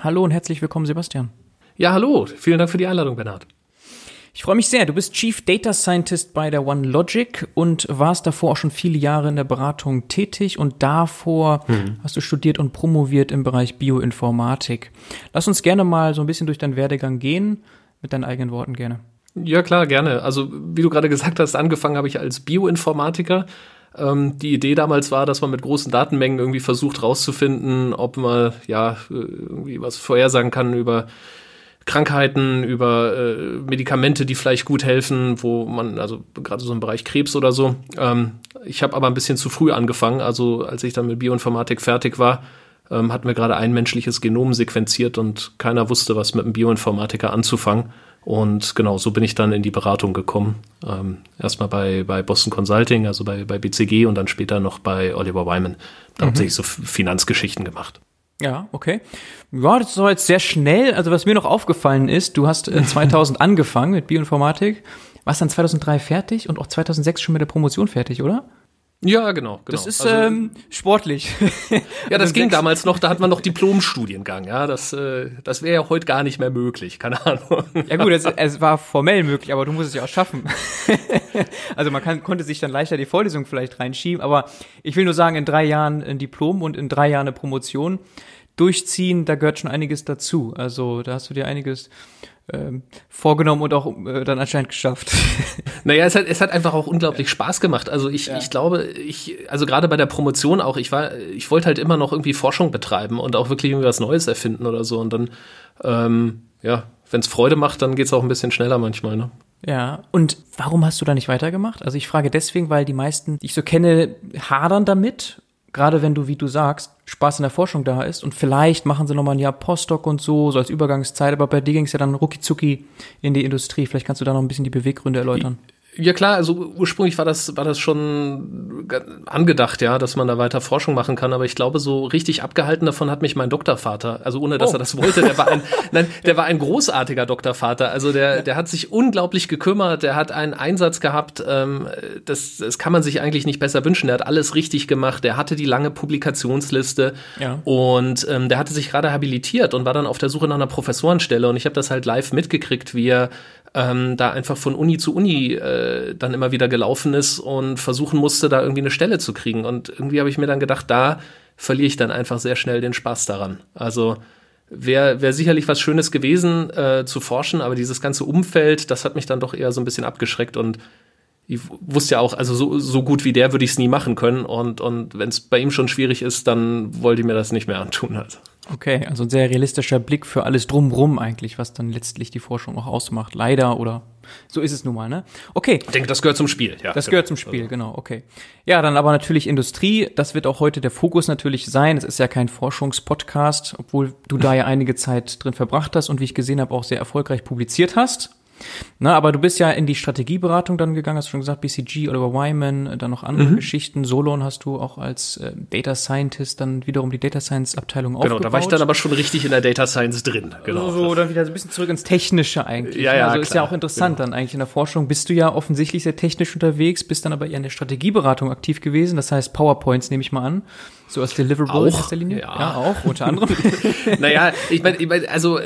Hallo und herzlich willkommen, Sebastian. Ja, hallo. Vielen Dank für die Einladung, Bernhard. Ich freue mich sehr. Du bist Chief Data Scientist bei der OneLogic und warst davor auch schon viele Jahre in der Beratung tätig und davor hm. hast du studiert und promoviert im Bereich Bioinformatik. Lass uns gerne mal so ein bisschen durch deinen Werdegang gehen, mit deinen eigenen Worten gerne. Ja, klar, gerne. Also, wie du gerade gesagt hast, angefangen habe ich als Bioinformatiker ähm, die Idee damals war, dass man mit großen Datenmengen irgendwie versucht rauszufinden, ob man ja irgendwie was vorhersagen kann über Krankheiten, über äh, Medikamente, die vielleicht gut helfen, wo man, also gerade so im Bereich Krebs oder so. Ähm, ich habe aber ein bisschen zu früh angefangen. Also als ich dann mit Bioinformatik fertig war, ähm, hatten wir gerade ein menschliches Genom sequenziert und keiner wusste, was mit einem Bioinformatiker anzufangen. Und genau, so bin ich dann in die Beratung gekommen. Ähm, erstmal bei, bei Boston Consulting, also bei, bei BCG und dann später noch bei Oliver Wyman. Da mhm. hauptsächlich so Finanzgeschichten gemacht. Ja, okay. Ja, das doch jetzt sehr schnell. Also was mir noch aufgefallen ist, du hast äh, 2000 angefangen mit Bioinformatik, warst dann 2003 fertig und auch 2006 schon mit der Promotion fertig, oder? Ja, genau, genau. Das ist also, ähm, sportlich. ja, das ging damals noch, da hat man noch Diplomstudiengang, ja. Das, äh, das wäre ja heute gar nicht mehr möglich, keine Ahnung. ja gut, es, es war formell möglich, aber du musst es ja auch schaffen. also man kann, konnte sich dann leichter die Vorlesung vielleicht reinschieben, aber ich will nur sagen, in drei Jahren ein Diplom und in drei Jahren eine Promotion durchziehen, da gehört schon einiges dazu. Also da hast du dir einiges ähm, vorgenommen und auch äh, dann anscheinend geschafft. Naja, es hat, es hat einfach auch unglaublich Spaß gemacht. Also ich, ja. ich glaube, ich, also gerade bei der Promotion auch, ich war, ich wollte halt immer noch irgendwie Forschung betreiben und auch wirklich irgendwie was Neues erfinden oder so. Und dann, ähm, ja, wenn es Freude macht, dann geht es auch ein bisschen schneller manchmal, ne? Ja, und warum hast du da nicht weitergemacht? Also ich frage deswegen, weil die meisten, die ich so kenne, hadern damit gerade wenn du, wie du sagst, Spaß in der Forschung da ist und vielleicht machen sie nochmal ein Jahr Postdoc und so, so als Übergangszeit, aber bei dir ging es ja dann rucki in die Industrie. Vielleicht kannst du da noch ein bisschen die Beweggründe erläutern. Ja klar, also ursprünglich war das, war das schon angedacht, ja, dass man da weiter Forschung machen kann, aber ich glaube, so richtig abgehalten davon hat mich mein Doktorvater. Also ohne, dass oh. er das wollte, der war ein, nein, der war ein großartiger Doktorvater. Also der, der hat sich unglaublich gekümmert, der hat einen Einsatz gehabt, ähm, das, das kann man sich eigentlich nicht besser wünschen. Der hat alles richtig gemacht, der hatte die lange Publikationsliste ja. und ähm, der hatte sich gerade habilitiert und war dann auf der Suche nach einer Professorenstelle und ich habe das halt live mitgekriegt, wie er ähm, da einfach von Uni zu Uni äh, dann immer wieder gelaufen ist und versuchen musste, da irgendwie eine Stelle zu kriegen. Und irgendwie habe ich mir dann gedacht, da verliere ich dann einfach sehr schnell den Spaß daran. Also wäre wär sicherlich was Schönes gewesen äh, zu forschen, aber dieses ganze Umfeld, das hat mich dann doch eher so ein bisschen abgeschreckt und ich wusste ja auch, also so, so gut wie der würde ich es nie machen können. Und, und wenn es bei ihm schon schwierig ist, dann wollte ich mir das nicht mehr antun. Also. Okay, also ein sehr realistischer Blick für alles drumrum eigentlich, was dann letztlich die Forschung auch ausmacht. Leider oder so ist es nun mal, ne? Okay. Ich denke, das gehört zum Spiel, ja. Das genau. gehört zum Spiel, also. genau, okay. Ja, dann aber natürlich Industrie. Das wird auch heute der Fokus natürlich sein. Es ist ja kein Forschungspodcast, obwohl du da ja einige Zeit drin verbracht hast und wie ich gesehen habe, auch sehr erfolgreich publiziert hast. Na, aber du bist ja in die Strategieberatung dann gegangen, hast du schon gesagt, BCG, Oliver Wyman, dann noch andere mhm. Geschichten. Solon hast du auch als äh, Data Scientist dann wiederum die Data Science Abteilung genau, aufgebaut. Genau, da war ich dann aber schon richtig in der Data Science drin. Genau. So, dann wieder so ein bisschen zurück ins Technische eigentlich. Ja, ja, also klar, ist ja auch interessant genau. dann eigentlich in der Forschung. Bist du ja offensichtlich sehr technisch unterwegs, bist dann aber eher in der Strategieberatung aktiv gewesen. Das heißt PowerPoints nehme ich mal an. So als Deliverable auch, in erster Linie? Ja, ja auch, unter anderem. naja, ich meine, ich mein, also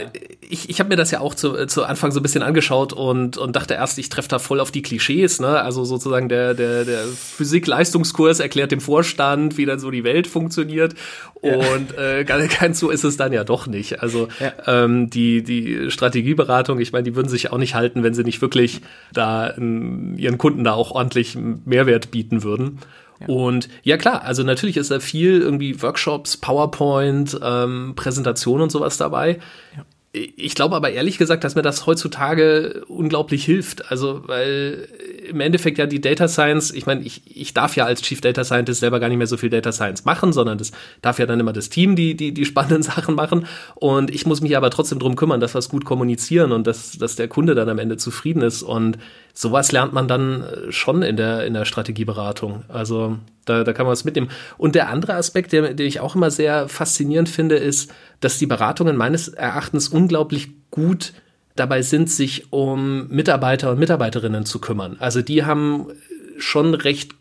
ich, ich habe mir das ja auch zu, zu Anfang so ein bisschen angeschaut und, und dachte erst, ich treffe da voll auf die Klischees, ne? Also sozusagen der, der, der Physik-Leistungskurs erklärt dem Vorstand, wie dann so die Welt funktioniert. Ja. Und äh, ganz so ist es dann ja doch nicht. Also ja. ähm, die, die Strategieberatung, ich meine, die würden sich auch nicht halten, wenn sie nicht wirklich da ähm, ihren Kunden da auch ordentlich Mehrwert bieten würden. Und ja klar, also natürlich ist da viel irgendwie Workshops, PowerPoint, ähm, Präsentation und sowas dabei. Ja. Ich glaube aber ehrlich gesagt, dass mir das heutzutage unglaublich hilft. Also, weil im Endeffekt ja die Data Science, ich meine, ich, ich darf ja als Chief Data Scientist selber gar nicht mehr so viel Data Science machen, sondern das darf ja dann immer das Team die, die, die spannenden Sachen machen. Und ich muss mich aber trotzdem drum kümmern, dass wir es gut kommunizieren und dass, dass der Kunde dann am Ende zufrieden ist. Und sowas lernt man dann äh, schon in der, in der Strategieberatung. Also da, da kann man was mitnehmen. Und der andere Aspekt, der, den ich auch immer sehr faszinierend finde, ist, dass die Beratungen meines Erachtens unglaublich gut dabei sind, sich um Mitarbeiter und Mitarbeiterinnen zu kümmern. Also die haben schon recht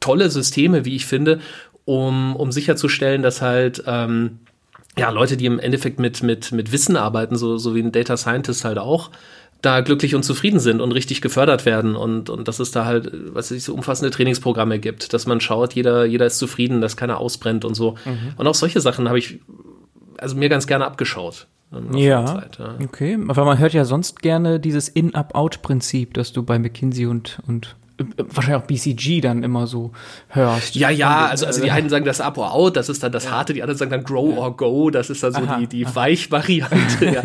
tolle Systeme, wie ich finde, um, um sicherzustellen, dass halt ähm, ja, Leute, die im Endeffekt mit, mit, mit Wissen arbeiten, so, so wie ein Data Scientist halt auch, da glücklich und zufrieden sind und richtig gefördert werden und, und dass es da halt, was ich, so umfassende Trainingsprogramme gibt, dass man schaut, jeder, jeder ist zufrieden, dass keiner ausbrennt und so. Mhm. Und auch solche Sachen habe ich also mir ganz gerne abgeschaut. Ja, Zeit, ja, okay. Aber man hört ja sonst gerne dieses In-Up-Out-Prinzip, das du bei McKinsey und, und wahrscheinlich auch BCG dann immer so hörst. Ja, ja, also, also die einen sagen das Up or Out, das ist dann das. Harte, die anderen sagen dann Grow or Go, das ist dann so aha, die, die Weich-Variante. ja.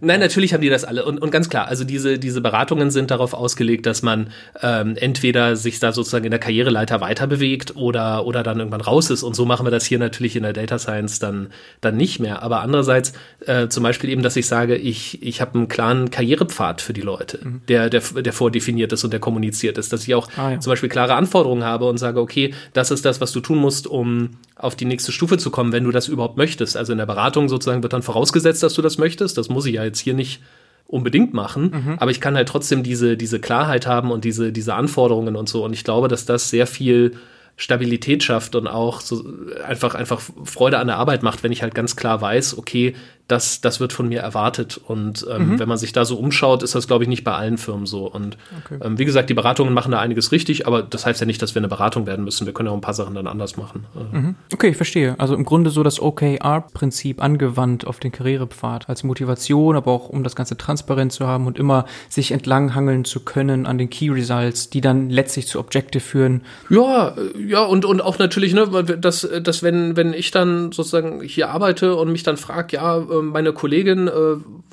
Nein, natürlich haben die das alle. Und, und ganz klar, also diese, diese Beratungen sind darauf ausgelegt, dass man ähm, entweder sich da sozusagen in der Karriereleiter weiter bewegt oder, oder dann irgendwann raus ist. Und so machen wir das hier natürlich in der Data Science dann, dann nicht mehr. Aber andererseits äh, zum Beispiel eben, dass ich sage, ich, ich habe einen klaren Karrierepfad für die Leute, mhm. der, der, der vordefiniert ist und der kommuniziert ist dass ich auch ah, ja. zum Beispiel klare Anforderungen habe und sage, okay, das ist das, was du tun musst, um auf die nächste Stufe zu kommen, wenn du das überhaupt möchtest. Also in der Beratung sozusagen wird dann vorausgesetzt, dass du das möchtest. Das muss ich ja jetzt hier nicht unbedingt machen, mhm. aber ich kann halt trotzdem diese, diese Klarheit haben und diese, diese Anforderungen und so. Und ich glaube, dass das sehr viel Stabilität schafft und auch so einfach, einfach Freude an der Arbeit macht, wenn ich halt ganz klar weiß, okay, das, das wird von mir erwartet. Und ähm, mhm. wenn man sich da so umschaut, ist das, glaube ich, nicht bei allen Firmen so. Und okay. ähm, wie gesagt, die Beratungen machen da einiges richtig, aber das heißt ja nicht, dass wir eine Beratung werden müssen. Wir können ja auch ein paar Sachen dann anders machen. Äh. Mhm. Okay, ich verstehe. Also im Grunde so das OKR-Prinzip angewandt auf den Karrierepfad als Motivation, aber auch um das Ganze transparent zu haben und immer sich entlanghangeln zu können an den Key Results, die dann letztlich zu Objective führen. Ja, ja, und, und auch natürlich, ne, dass, dass wenn, wenn ich dann sozusagen hier arbeite und mich dann frage, ja, ähm, meine Kollegin, äh,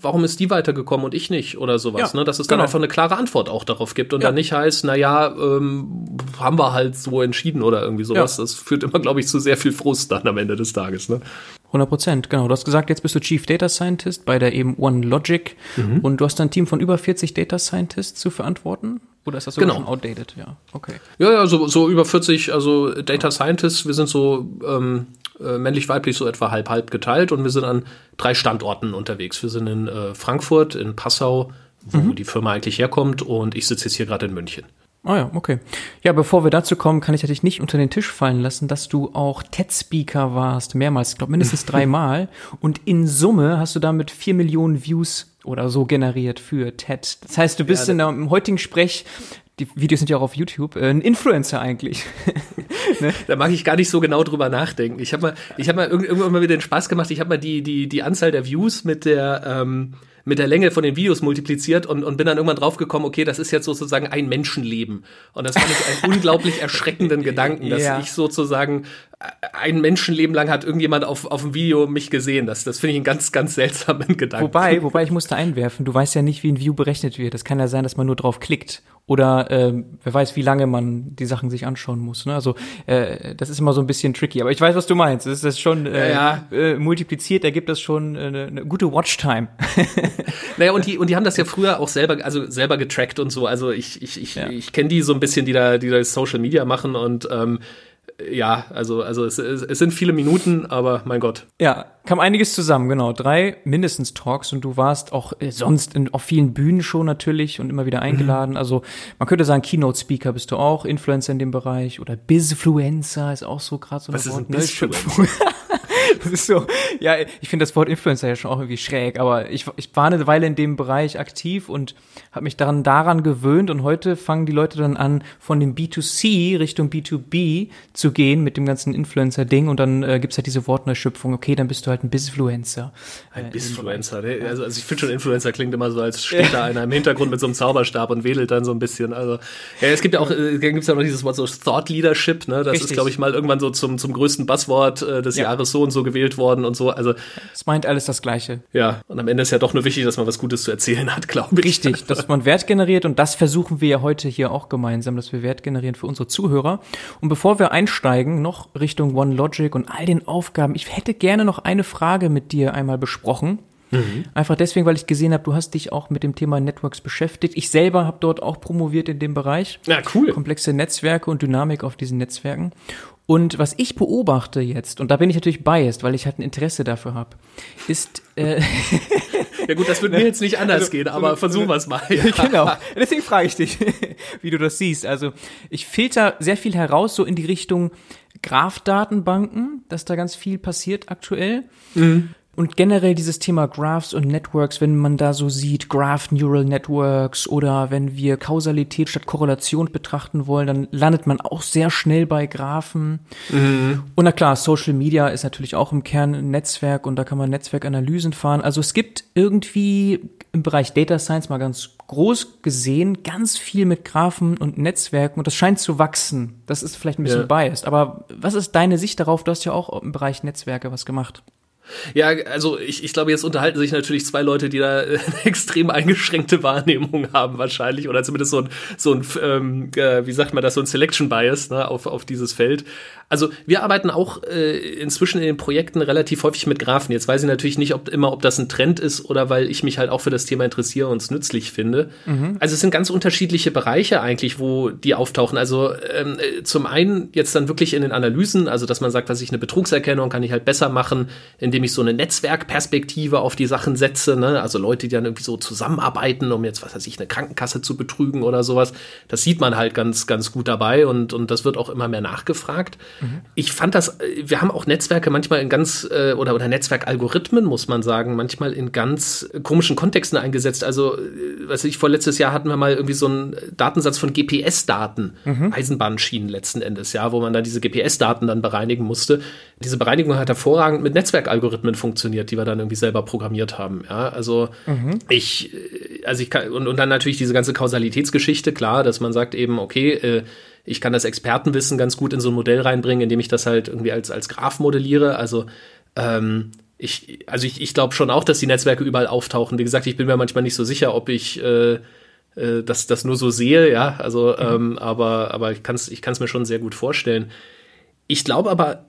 warum ist die weitergekommen und ich nicht oder sowas, ja, ne? Dass es dann genau. einfach eine klare Antwort auch darauf gibt und ja. dann nicht heißt, naja, ähm, haben wir halt so entschieden oder irgendwie sowas. Ja. Das führt immer, glaube ich, zu sehr viel Frust dann am Ende des Tages, ne? 100 Prozent, genau. Du hast gesagt, jetzt bist du Chief Data Scientist bei der eben OneLogic mhm. und du hast ein Team von über 40 Data Scientists zu verantworten. Oder ist das sogar genau. schon outdated? Ja, okay. Ja, ja, so, so über 40, also Data Scientists, wir sind so ähm, äh, männlich-weiblich so etwa halb-halb geteilt und wir sind an drei Standorten unterwegs. Wir sind in äh, Frankfurt, in Passau, wo mhm. die Firma eigentlich herkommt und ich sitze jetzt hier gerade in München. Ah ja, okay. Ja, bevor wir dazu kommen, kann ich dich nicht unter den Tisch fallen lassen, dass du auch TED-Speaker warst, mehrmals, ich glaube mindestens dreimal. Und in Summe hast du damit vier Millionen Views oder so generiert für TED. Das heißt, du bist ja, in der, im heutigen Sprech die Videos sind ja auch auf YouTube, äh, ein Influencer eigentlich. ne? Da mag ich gar nicht so genau drüber nachdenken. Ich habe mal, ich habe mal irgendwann mal wieder den Spaß gemacht. Ich habe mal die die die Anzahl der Views mit der ähm, mit der Länge von den Videos multipliziert und, und bin dann irgendwann draufgekommen, okay, das ist jetzt sozusagen ein Menschenleben. Und das fand ich einen unglaublich erschreckenden Gedanken, dass ja. ich sozusagen ein Menschenleben lang hat irgendjemand auf, auf dem Video mich gesehen. Das, das finde ich einen ganz, ganz seltsamen Gedanken. Wobei, wobei ich musste einwerfen, du weißt ja nicht, wie ein View berechnet wird. Das kann ja sein, dass man nur drauf klickt. Oder äh, wer weiß, wie lange man die Sachen sich anschauen muss. Ne? Also äh, das ist immer so ein bisschen tricky. Aber ich weiß, was du meinst. Das ist das schon äh, ja. Äh, multipliziert, ergibt das schon äh, eine, eine gute Watchtime. naja, und die, und die haben das ja früher auch selber, also selber getrackt und so. Also ich, ich, ich, ja. ich kenne die so ein bisschen, die da, die da Social Media machen und ähm, ja, also, also es, es, sind viele Minuten, aber mein Gott. Ja, kam einiges zusammen, genau. Drei mindestens Talks und du warst auch äh, sonst in, auf vielen Bühnen schon natürlich und immer wieder eingeladen. Mhm. Also man könnte sagen, Keynote-Speaker bist du auch, Influencer in dem Bereich oder Bizfluencer ist auch so gerade so ein Was Wort. Ist ein ne? das ist so, ja, ich finde das Wort Influencer ja schon auch irgendwie schräg, aber ich, ich war eine Weile in dem Bereich aktiv und habe mich daran, daran gewöhnt und heute fangen die Leute dann an, von dem B2C Richtung B2B zu gehen mit dem ganzen Influencer-Ding und dann äh, gibt's halt diese Wortneuschöpfung, okay, dann bist du halt ein Bizfluencer. Ein äh, Bizfluencer, ne? also, also ich finde schon Influencer klingt immer so, als steht da einer im Hintergrund mit so einem Zauberstab und wedelt dann so ein bisschen, also ja, es gibt ja auch, äh, gibt's ja noch dieses Wort so Thought Leadership, ne, das Richtig. ist glaube ich mal irgendwann so zum, zum größten Buzzword äh, des ja. Jahres so und so so gewählt worden und so. Also es meint alles das Gleiche. Ja, und am Ende ist ja doch nur wichtig, dass man was Gutes zu erzählen hat, glaube ich. Richtig, dass man Wert generiert und das versuchen wir ja heute hier auch gemeinsam, dass wir Wert generieren für unsere Zuhörer. Und bevor wir einsteigen, noch Richtung OneLogic und all den Aufgaben, ich hätte gerne noch eine Frage mit dir einmal besprochen. Mhm. Einfach deswegen, weil ich gesehen habe, du hast dich auch mit dem Thema Networks beschäftigt. Ich selber habe dort auch promoviert in dem Bereich. Ja, cool. Komplexe Netzwerke und Dynamik auf diesen Netzwerken. Und was ich beobachte jetzt, und da bin ich natürlich biased, weil ich halt ein Interesse dafür habe, ist. Äh, ja gut, das wird mir jetzt nicht anders also, gehen, aber so, versuchen wir es mal. Ja. genau. Deswegen frage ich dich, wie du das siehst. Also ich filter sehr viel heraus, so in die Richtung Graph-Datenbanken, dass da ganz viel passiert aktuell. Mhm. Und generell dieses Thema Graphs und Networks, wenn man da so sieht, Graph Neural Networks oder wenn wir Kausalität statt Korrelation betrachten wollen, dann landet man auch sehr schnell bei Graphen. Mhm. Und na klar, Social Media ist natürlich auch im Kern ein Netzwerk und da kann man Netzwerkanalysen fahren. Also es gibt irgendwie im Bereich Data Science mal ganz groß gesehen ganz viel mit Graphen und Netzwerken und das scheint zu wachsen. Das ist vielleicht ein bisschen ja. biased. Aber was ist deine Sicht darauf? Du hast ja auch im Bereich Netzwerke was gemacht. Ja, also ich, ich glaube, jetzt unterhalten sich natürlich zwei Leute, die da eine extrem eingeschränkte Wahrnehmung haben wahrscheinlich oder zumindest so ein, so ein ähm, äh, wie sagt man das, so ein Selection Bias ne, auf, auf dieses Feld. Also wir arbeiten auch äh, inzwischen in den Projekten relativ häufig mit Graphen. Jetzt weiß ich natürlich nicht, ob immer, ob das ein Trend ist oder weil ich mich halt auch für das Thema interessiere und es nützlich finde. Mhm. Also es sind ganz unterschiedliche Bereiche eigentlich, wo die auftauchen. Also ähm, äh, zum einen jetzt dann wirklich in den Analysen, also dass man sagt, was ich eine Betrugserkennung kann ich halt besser machen, indem ich so eine Netzwerkperspektive auf die Sachen setze. Ne? Also Leute, die dann irgendwie so zusammenarbeiten, um jetzt was weiß ich eine Krankenkasse zu betrügen oder sowas. Das sieht man halt ganz ganz gut dabei und und das wird auch immer mehr nachgefragt. Ich fand das, wir haben auch Netzwerke manchmal in ganz, äh, oder, oder Netzwerkalgorithmen, muss man sagen, manchmal in ganz komischen Kontexten eingesetzt. Also, äh, was ich, vorletztes Jahr hatten wir mal irgendwie so einen Datensatz von GPS-Daten, mhm. Eisenbahnschienen letzten Endes, ja, wo man dann diese GPS-Daten dann bereinigen musste. Diese Bereinigung hat hervorragend mit Netzwerkalgorithmen funktioniert, die wir dann irgendwie selber programmiert haben, ja. Also, mhm. ich, äh, also ich kann, und, und dann natürlich diese ganze Kausalitätsgeschichte, klar, dass man sagt eben, okay, äh, ich kann das Expertenwissen ganz gut in so ein Modell reinbringen, indem ich das halt irgendwie als, als Graph modelliere. Also ähm, ich, also ich, ich glaube schon auch, dass die Netzwerke überall auftauchen. Wie gesagt, ich bin mir manchmal nicht so sicher, ob ich äh, äh, das, das nur so sehe, ja. Also, mhm. ähm, aber, aber ich kann es ich kann's mir schon sehr gut vorstellen. Ich glaube aber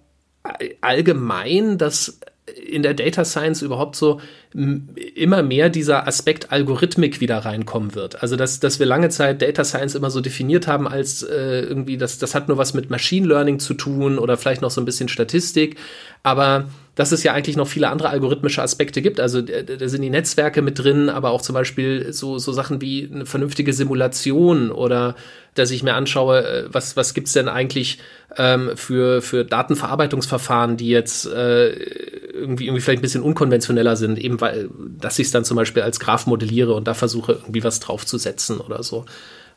allgemein, dass in der Data Science überhaupt so immer mehr dieser Aspekt Algorithmik wieder reinkommen wird. Also dass, dass wir lange Zeit Data Science immer so definiert haben als äh, irgendwie, das, das hat nur was mit Machine Learning zu tun oder vielleicht noch so ein bisschen Statistik. Aber dass es ja eigentlich noch viele andere algorithmische Aspekte gibt. Also da sind die Netzwerke mit drin, aber auch zum Beispiel so, so Sachen wie eine vernünftige Simulation oder dass ich mir anschaue, äh, was, was gibt's denn eigentlich ähm, für, für Datenverarbeitungsverfahren, die jetzt äh, irgendwie, irgendwie vielleicht ein bisschen unkonventioneller sind, eben weil, dass ich es dann zum Beispiel als Graph modelliere und da versuche, irgendwie was draufzusetzen oder so.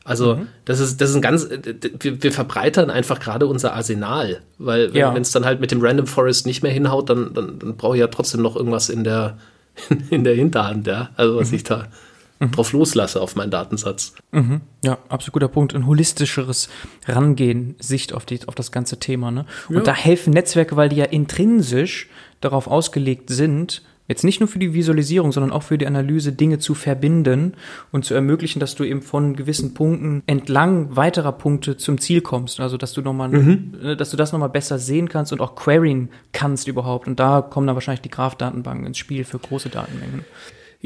Also mhm. das ist das ist ein ganz wir, wir verbreitern einfach gerade unser Arsenal, weil wenn ja. es dann halt mit dem Random Forest nicht mehr hinhaut, dann dann, dann brauche ich ja trotzdem noch irgendwas in der in der Hinterhand, ja, also was mhm. ich da mhm. drauf loslasse auf meinen Datensatz. Mhm. Ja, absolut guter Punkt. Ein holistischeres Rangehen, Sicht auf, die, auf das ganze Thema. Ne? Und ja. da helfen Netzwerke, weil die ja intrinsisch darauf ausgelegt sind, Jetzt nicht nur für die Visualisierung, sondern auch für die Analyse Dinge zu verbinden und zu ermöglichen, dass du eben von gewissen Punkten entlang weiterer Punkte zum Ziel kommst. Also dass du nochmal, mhm. Äh, dass du das nochmal besser sehen kannst und auch queryen kannst überhaupt. Und da kommen dann wahrscheinlich die Graph-Datenbanken ins Spiel für große Datenmengen.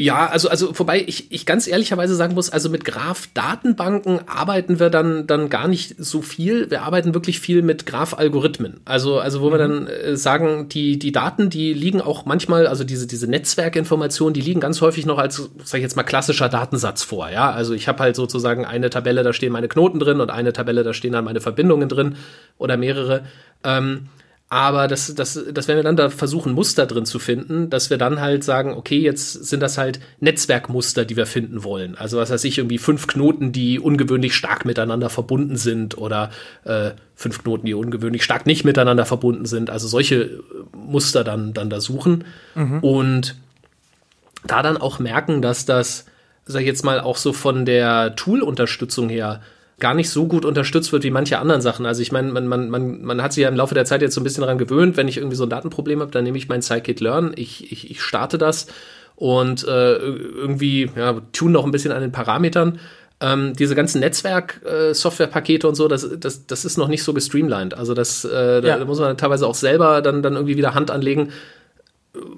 Ja, also, also, wobei ich, ich ganz ehrlicherweise sagen muss, also mit Graph-Datenbanken arbeiten wir dann, dann gar nicht so viel. Wir arbeiten wirklich viel mit Graph-Algorithmen. Also, also, wo mhm. wir dann äh, sagen, die, die Daten, die liegen auch manchmal, also diese, diese Netzwerkinformationen, die liegen ganz häufig noch als, sag ich jetzt mal, klassischer Datensatz vor. Ja, also ich habe halt sozusagen eine Tabelle, da stehen meine Knoten drin und eine Tabelle, da stehen dann meine Verbindungen drin oder mehrere. Ähm, aber das, das, das, wenn wir dann da versuchen, Muster drin zu finden, dass wir dann halt sagen, okay, jetzt sind das halt Netzwerkmuster, die wir finden wollen. Also was weiß ich, irgendwie fünf Knoten, die ungewöhnlich stark miteinander verbunden sind oder äh, fünf Knoten, die ungewöhnlich stark nicht miteinander verbunden sind. Also solche Muster dann, dann da suchen. Mhm. Und da dann auch merken, dass das, sag ich jetzt mal, auch so von der Tool-Unterstützung her gar nicht so gut unterstützt wird wie manche anderen Sachen. Also ich meine, man, man, man, man hat sich ja im Laufe der Zeit jetzt so ein bisschen daran gewöhnt, wenn ich irgendwie so ein Datenproblem habe, dann nehme ich mein Scikit-Learn, ich, ich, ich starte das und äh, irgendwie ja, tune noch ein bisschen an den Parametern. Ähm, diese ganzen Netzwerk-Software-Pakete äh, und so, das, das, das ist noch nicht so gestreamlined. Also das, äh, ja. da, da muss man teilweise auch selber dann, dann irgendwie wieder Hand anlegen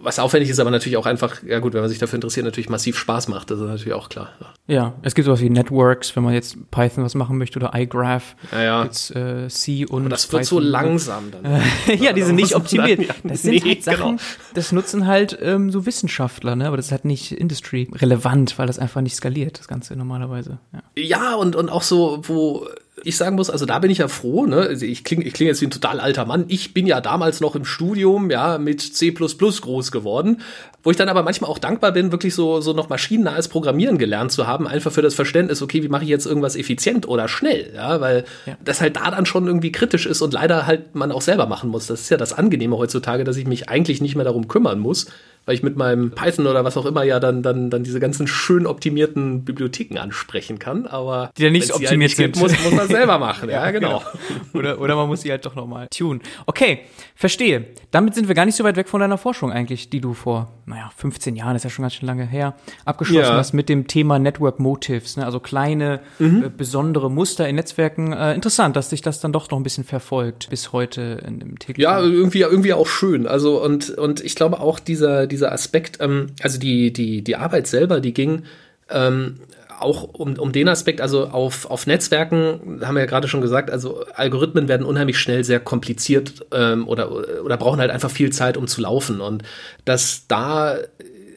was aufwendig ist, aber natürlich auch einfach, ja gut, wenn man sich dafür interessiert, natürlich massiv Spaß macht. Das ist natürlich auch klar. Ja, ja es gibt sowas wie Networks, wenn man jetzt Python was machen möchte oder iGraph. Ja, ja. Gibt's, äh, C und aber das wird Python. so langsam dann. ja, die sind nicht optimiert. Das sind nee, halt Sachen, genau. das nutzen halt ähm, so Wissenschaftler, ne? aber das ist halt nicht Industry-relevant, weil das einfach nicht skaliert, das Ganze normalerweise. Ja, ja und, und auch so, wo ich sagen muss, also da bin ich ja froh, ne? Also ich klinge ich kling jetzt wie ein total alter Mann. Ich bin ja damals noch im Studium, ja, mit C groß geworden, wo ich dann aber manchmal auch dankbar bin, wirklich so, so noch maschinennahes Programmieren gelernt zu haben, einfach für das Verständnis, okay, wie mache ich jetzt irgendwas effizient oder schnell, ja, weil ja. das halt da dann schon irgendwie kritisch ist und leider halt man auch selber machen muss. Das ist ja das Angenehme heutzutage, dass ich mich eigentlich nicht mehr darum kümmern muss, weil ich mit meinem Python oder was auch immer ja dann, dann, dann diese ganzen schön optimierten Bibliotheken ansprechen kann. Aber die ja nicht optimiert halt nicht sind, gibt, muss, muss man selber machen. ja, ja, genau. genau. Oder, oder man muss sie halt doch nochmal tun. Okay, verstehe. Damit sind wir gar nicht so weit weg von deiner Forschung eigentlich, die du vor, naja, 15 Jahren, ist ja schon ganz schön lange her, abgeschlossen ja. hast mit dem Thema Network Motives, ne? also kleine, mhm. äh, besondere Muster in Netzwerken. Äh, interessant, dass sich das dann doch noch ein bisschen verfolgt bis heute in dem täglichen. Ja, irgendwie, irgendwie auch schön. Also und, und ich glaube auch dieser, dieser Aspekt, ähm, also die, die, die Arbeit selber, die ging ähm, auch um, um den Aspekt, also auf, auf Netzwerken, haben wir ja gerade schon gesagt, also Algorithmen werden unheimlich schnell sehr kompliziert ähm, oder, oder brauchen halt einfach viel Zeit, um zu laufen. Und dass da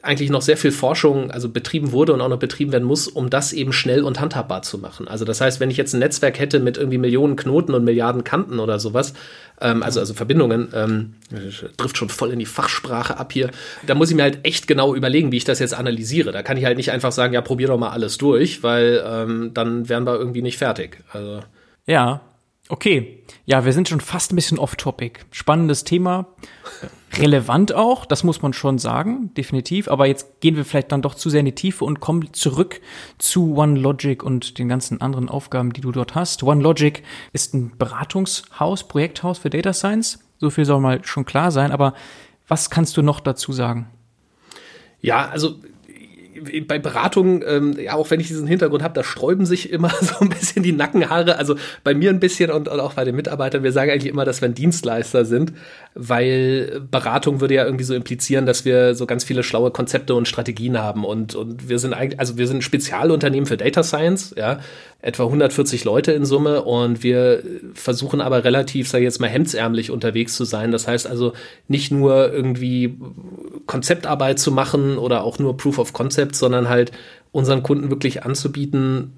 eigentlich noch sehr viel Forschung also betrieben wurde und auch noch betrieben werden muss, um das eben schnell und handhabbar zu machen. Also das heißt, wenn ich jetzt ein Netzwerk hätte mit irgendwie Millionen Knoten und Milliarden Kanten oder sowas, ähm, also, also Verbindungen, ähm, trifft schon voll in die Fachsprache ab hier, da muss ich mir halt echt genau überlegen, wie ich das jetzt analysiere. Da kann ich halt nicht einfach sagen, ja, probier doch mal alles durch, weil ähm, dann wären wir irgendwie nicht fertig. Also. Ja, Okay, ja, wir sind schon fast ein bisschen off-topic. Spannendes Thema, relevant auch, das muss man schon sagen, definitiv. Aber jetzt gehen wir vielleicht dann doch zu sehr in die Tiefe und kommen zurück zu OneLogic und den ganzen anderen Aufgaben, die du dort hast. OneLogic ist ein Beratungshaus, Projekthaus für Data Science. So viel soll mal schon klar sein. Aber was kannst du noch dazu sagen? Ja, also bei Beratungen, ähm, ja, auch wenn ich diesen Hintergrund habe, da sträuben sich immer so ein bisschen die Nackenhaare. Also bei mir ein bisschen und, und auch bei den Mitarbeitern. Wir sagen eigentlich immer, dass wir ein Dienstleister sind, weil Beratung würde ja irgendwie so implizieren, dass wir so ganz viele schlaue Konzepte und Strategien haben. Und, und wir sind eigentlich, also wir sind ein Spezialunternehmen für Data Science, ja, etwa 140 Leute in Summe und wir versuchen aber relativ, sag ich jetzt mal, hemdsärmlich unterwegs zu sein. Das heißt also nicht nur irgendwie Konzeptarbeit zu machen oder auch nur Proof of Concept, sondern halt unseren Kunden wirklich anzubieten,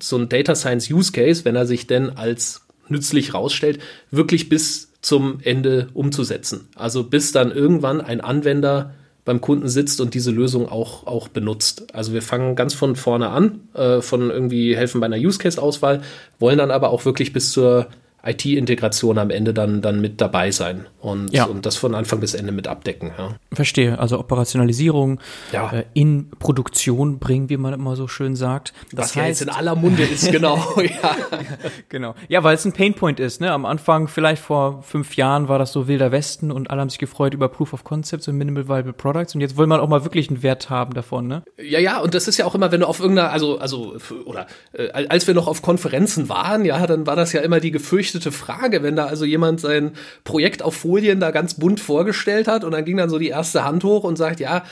so ein Data Science Use Case, wenn er sich denn als nützlich rausstellt, wirklich bis zum Ende umzusetzen. Also bis dann irgendwann ein Anwender beim Kunden sitzt und diese Lösung auch, auch benutzt. Also wir fangen ganz von vorne an, äh, von irgendwie helfen bei einer Use-Case-Auswahl, wollen dann aber auch wirklich bis zur IT-Integration am Ende dann, dann mit dabei sein und, ja. und das von Anfang bis Ende mit abdecken. Ja. Verstehe, also Operationalisierung ja. äh, in Produktion bringen, wie man immer so schön sagt. Das Was ja jetzt in aller Munde ist, genau. ja. genau. Ja, weil es ein Painpoint ist. Ne? Am Anfang, vielleicht vor fünf Jahren, war das so wilder Westen und alle haben sich gefreut über Proof of Concepts und Minimal Viable Products und jetzt will man auch mal wirklich einen Wert haben davon. Ne? Ja, ja, und das ist ja auch immer, wenn du auf irgendeiner, also, also, oder äh, als wir noch auf Konferenzen waren, ja, dann war das ja immer die Gefürchtung, gefürchtete Frage, wenn da also jemand sein Projekt auf Folien da ganz bunt vorgestellt hat und dann ging dann so die erste Hand hoch und sagt, ja,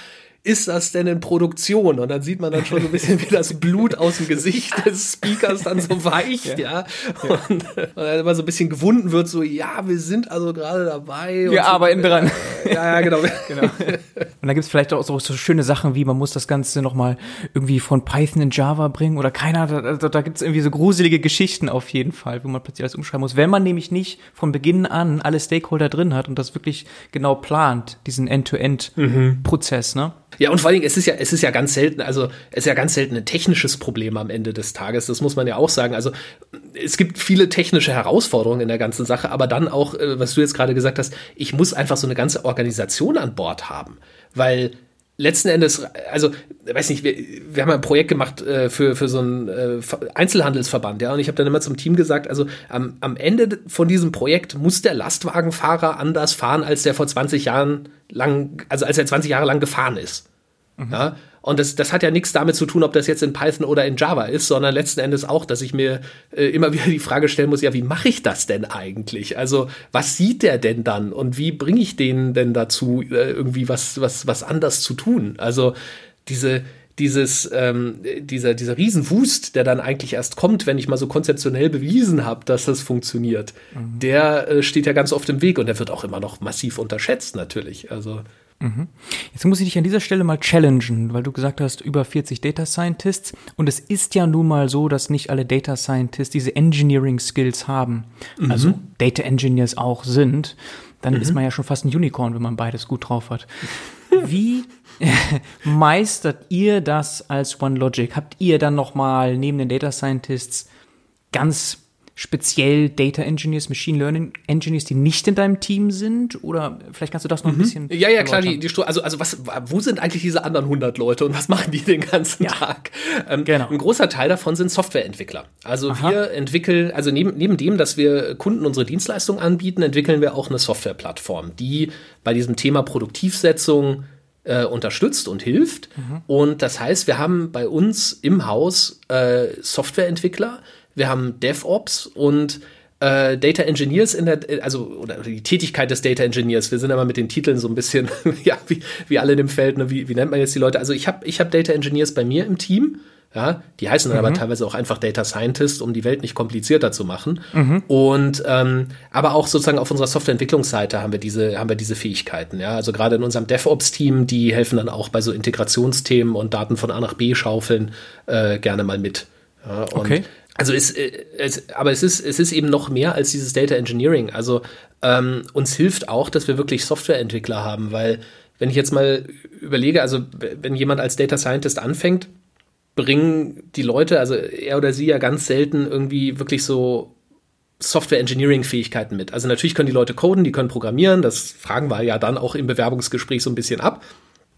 ist das denn in Produktion? Und dann sieht man dann schon so ein bisschen, wie das Blut aus dem Gesicht des Speakers dann so weicht, ja. ja. Und, und dann immer so ein bisschen gewunden wird, so, ja, wir sind also gerade dabei. Wir so, arbeiten dran. Ja, ja, genau. genau. Und da gibt's vielleicht auch so, so schöne Sachen wie, man muss das Ganze nochmal irgendwie von Python in Java bringen oder keiner, da, da, da gibt's irgendwie so gruselige Geschichten auf jeden Fall, wo man plötzlich alles umschreiben muss. Wenn man nämlich nicht von Beginn an alle Stakeholder drin hat und das wirklich genau plant, diesen End-to-End-Prozess, mhm. ne? Ja, und vor allen Dingen, es ist ja, es ist ja ganz selten, also es ist ja ganz selten ein technisches Problem am Ende des Tages. Das muss man ja auch sagen. Also es gibt viele technische Herausforderungen in der ganzen Sache, aber dann auch, äh, was du jetzt gerade gesagt hast, ich muss einfach so eine ganze Organisation an Bord haben. Weil letzten Endes, also, weiß nicht, wir, wir haben ein Projekt gemacht äh, für, für so einen äh, Einzelhandelsverband, ja, und ich habe dann immer zum Team gesagt, also am, am Ende von diesem Projekt muss der Lastwagenfahrer anders fahren, als der vor 20 Jahren lang, also als er 20 Jahre lang gefahren ist. Mhm. Ja, und das, das hat ja nichts damit zu tun, ob das jetzt in Python oder in Java ist, sondern letzten Endes auch, dass ich mir äh, immer wieder die Frage stellen muss, ja, wie mache ich das denn eigentlich? Also, was sieht der denn dann und wie bringe ich den denn dazu, äh, irgendwie was, was, was anders zu tun? Also, diese, dieses, ähm, dieser, dieser Riesenwust, der dann eigentlich erst kommt, wenn ich mal so konzeptionell bewiesen habe, dass das funktioniert, mhm. der äh, steht ja ganz oft im Weg und der wird auch immer noch massiv unterschätzt, natürlich. Also. Mhm. Jetzt muss ich dich an dieser Stelle mal challengen, weil du gesagt hast, über 40 Data Scientists. Und es ist ja nun mal so, dass nicht alle Data Scientists diese Engineering Skills haben. Mhm. Also Data Engineers auch sind. Dann mhm. ist man ja schon fast ein Unicorn, wenn man beides gut drauf hat. Wie meistert ihr das als OneLogic? Habt ihr dann noch mal neben den Data Scientists ganz speziell Data Engineers, Machine Learning Engineers, die nicht in deinem Team sind? Oder vielleicht kannst du das noch ein mhm. bisschen. Ja, ja, klar, die, die also, also was, wo sind eigentlich diese anderen 100 Leute und was machen die den ganzen ja. Tag? Ähm, genau. Ein großer Teil davon sind Softwareentwickler. Also Aha. wir entwickeln, also neben, neben dem, dass wir Kunden unsere Dienstleistungen anbieten, entwickeln wir auch eine Softwareplattform, die bei diesem Thema Produktivsetzung äh, unterstützt und hilft. Mhm. Und das heißt, wir haben bei uns im Haus äh, Softwareentwickler, wir haben DevOps und äh, Data Engineers in der, also oder die Tätigkeit des Data Engineers. Wir sind aber mit den Titeln so ein bisschen, ja, wie, wie alle in dem Feld, ne? wie, wie nennt man jetzt die Leute? Also ich habe ich hab Data Engineers bei mir im Team. Ja, die heißen dann mhm. aber teilweise auch einfach Data Scientist, um die Welt nicht komplizierter zu machen. Mhm. Und ähm, aber auch sozusagen auf unserer Softwareentwicklungsseite haben wir diese haben wir diese Fähigkeiten. Ja, also gerade in unserem DevOps-Team, die helfen dann auch bei so Integrationsthemen und Daten von A nach B schaufeln äh, gerne mal mit. Ja, okay. Also es, äh, es, aber es ist, es ist eben noch mehr als dieses Data Engineering. Also ähm, uns hilft auch, dass wir wirklich Softwareentwickler haben, weil wenn ich jetzt mal überlege, also wenn jemand als Data Scientist anfängt, bringen die Leute, also er oder sie ja ganz selten irgendwie wirklich so Software Engineering Fähigkeiten mit. Also natürlich können die Leute coden, die können programmieren, das fragen wir ja dann auch im Bewerbungsgespräch so ein bisschen ab.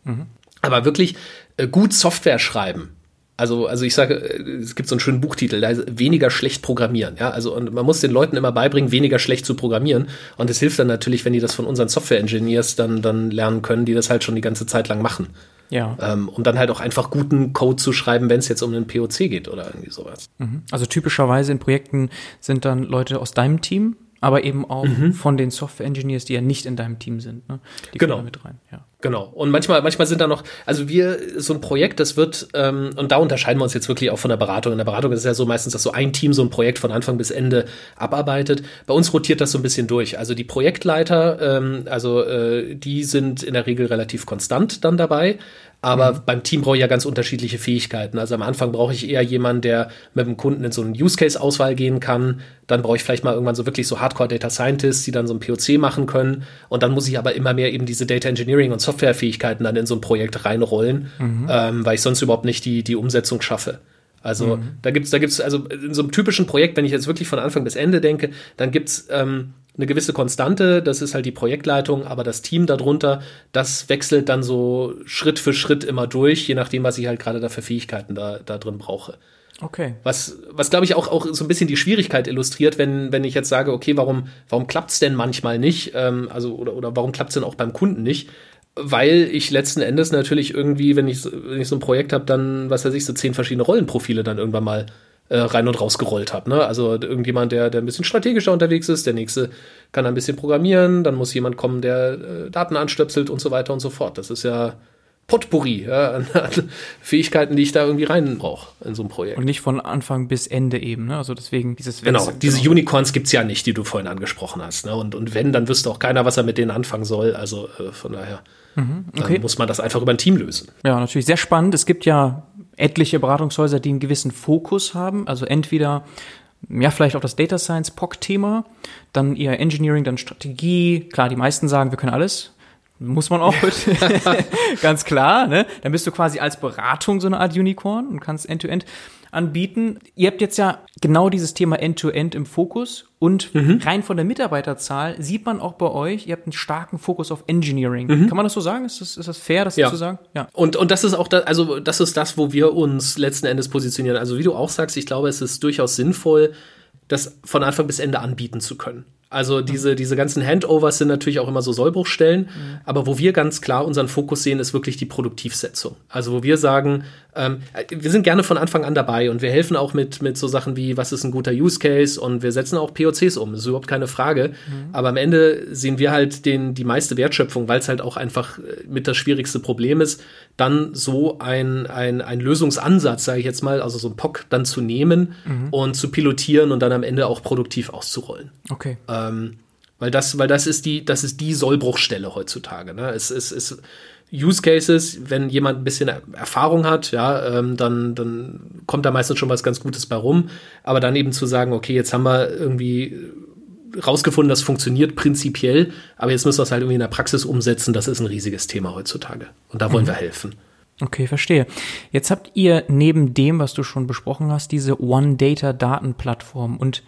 Mhm. Aber wirklich äh, gut Software schreiben, also, also ich sage, es gibt so einen schönen Buchtitel, da heißt weniger schlecht programmieren. Ja, also und man muss den Leuten immer beibringen, weniger schlecht zu programmieren. Und es hilft dann natürlich, wenn die das von unseren Software-Engineers dann, dann lernen können, die das halt schon die ganze Zeit lang machen. Ja. Ähm, um dann halt auch einfach guten Code zu schreiben, wenn es jetzt um einen POC geht oder irgendwie sowas. Mhm. Also typischerweise in Projekten sind dann Leute aus deinem Team, aber eben auch mhm. von den Software Engineers, die ja nicht in deinem Team sind. Ne? Die genau. kommen mit rein. Ja. Genau. Und manchmal, manchmal sind da noch, also wir, so ein Projekt, das wird, ähm, und da unterscheiden wir uns jetzt wirklich auch von der Beratung. In der Beratung ist es ja so meistens, dass so ein Team so ein Projekt von Anfang bis Ende abarbeitet. Bei uns rotiert das so ein bisschen durch. Also die Projektleiter, ähm, also äh, die sind in der Regel relativ konstant dann dabei. Aber mhm. beim Team brauche ich ja ganz unterschiedliche Fähigkeiten. Also am Anfang brauche ich eher jemanden, der mit dem Kunden in so eine Use-Case-Auswahl gehen kann. Dann brauche ich vielleicht mal irgendwann so wirklich so Hardcore-Data Scientists, die dann so ein POC machen können. Und dann muss ich aber immer mehr eben diese Data Engineering und Softwarefähigkeiten dann in so ein Projekt reinrollen, mhm. ähm, weil ich sonst überhaupt nicht die, die Umsetzung schaffe. Also mhm. da gibt's, da gibt's, also in so einem typischen Projekt, wenn ich jetzt wirklich von Anfang bis Ende denke, dann gibt's ähm, eine gewisse Konstante, das ist halt die Projektleitung, aber das Team darunter, das wechselt dann so Schritt für Schritt immer durch, je nachdem, was ich halt gerade da für Fähigkeiten da, da drin brauche. Okay. Was, was glaube ich auch, auch so ein bisschen die Schwierigkeit illustriert, wenn, wenn ich jetzt sage, okay, warum, warum klappt's denn manchmal nicht? Ähm, also, oder, oder warum klappt's denn auch beim Kunden nicht? Weil ich letzten Endes natürlich irgendwie, wenn ich, wenn ich so ein Projekt habe, dann, was weiß ich, so zehn verschiedene Rollenprofile dann irgendwann mal äh, rein und raus gerollt habe. Ne? Also irgendjemand, der, der ein bisschen strategischer unterwegs ist, der nächste kann ein bisschen programmieren, dann muss jemand kommen, der äh, Daten anstöpselt und so weiter und so fort. Das ist ja Potpourri ja, an, Fähigkeiten, die ich da irgendwie rein brauche in so ein Projekt. Und nicht von Anfang bis Ende eben, ne? Also deswegen dieses Genau, diese genau. Unicorns gibt's ja nicht, die du vorhin angesprochen hast. Ne? Und, und wenn, dann wüsste auch keiner, was er mit denen anfangen soll. Also äh, von daher mhm, okay. muss man das einfach über ein Team lösen. Ja, natürlich sehr spannend. Es gibt ja etliche Beratungshäuser, die einen gewissen Fokus haben. Also entweder ja, vielleicht auch das Data Science POC-Thema, dann eher Engineering, dann Strategie. Klar, die meisten sagen, wir können alles. Muss man auch ganz klar, ne? Dann bist du quasi als Beratung so eine Art Unicorn und kannst End-to-End. -End. anbieten. Ihr habt jetzt ja genau dieses Thema End-to-End -End im Fokus und mhm. rein von der Mitarbeiterzahl sieht man auch bei euch, ihr habt einen starken Fokus auf Engineering. Mhm. Kann man das so sagen? Ist das, ist das fair, das ja. zu sagen? Ja. Und, und das ist auch da, also das ist das, wo wir uns letzten Endes positionieren. Also wie du auch sagst, ich glaube, es ist durchaus sinnvoll, das von Anfang bis Ende anbieten zu können. Also diese, diese ganzen Handovers sind natürlich auch immer so Sollbruchstellen, mhm. aber wo wir ganz klar unseren Fokus sehen, ist wirklich die Produktivsetzung. Also wo wir sagen, ähm, wir sind gerne von Anfang an dabei und wir helfen auch mit, mit so Sachen wie, was ist ein guter Use Case und wir setzen auch POCs um, das ist überhaupt keine Frage. Mhm. Aber am Ende sehen wir halt den, die meiste Wertschöpfung, weil es halt auch einfach äh, mit das schwierigste Problem ist, dann so ein, ein, ein Lösungsansatz, sage ich jetzt mal, also so ein POC dann zu nehmen mhm. und zu pilotieren und dann am Ende auch produktiv auszurollen. Okay. Ähm, weil das, weil das ist die, das ist die Sollbruchstelle heutzutage. Ne? Es, es, es Use Cases, wenn jemand ein bisschen Erfahrung hat, ja, ähm, dann, dann kommt da meistens schon was ganz Gutes bei rum. Aber dann eben zu sagen, okay, jetzt haben wir irgendwie rausgefunden, das funktioniert prinzipiell, aber jetzt müssen wir es halt irgendwie in der Praxis umsetzen. Das ist ein riesiges Thema heutzutage. Und da wollen mhm. wir helfen. Okay, verstehe. Jetzt habt ihr neben dem, was du schon besprochen hast, diese One Data Datenplattform und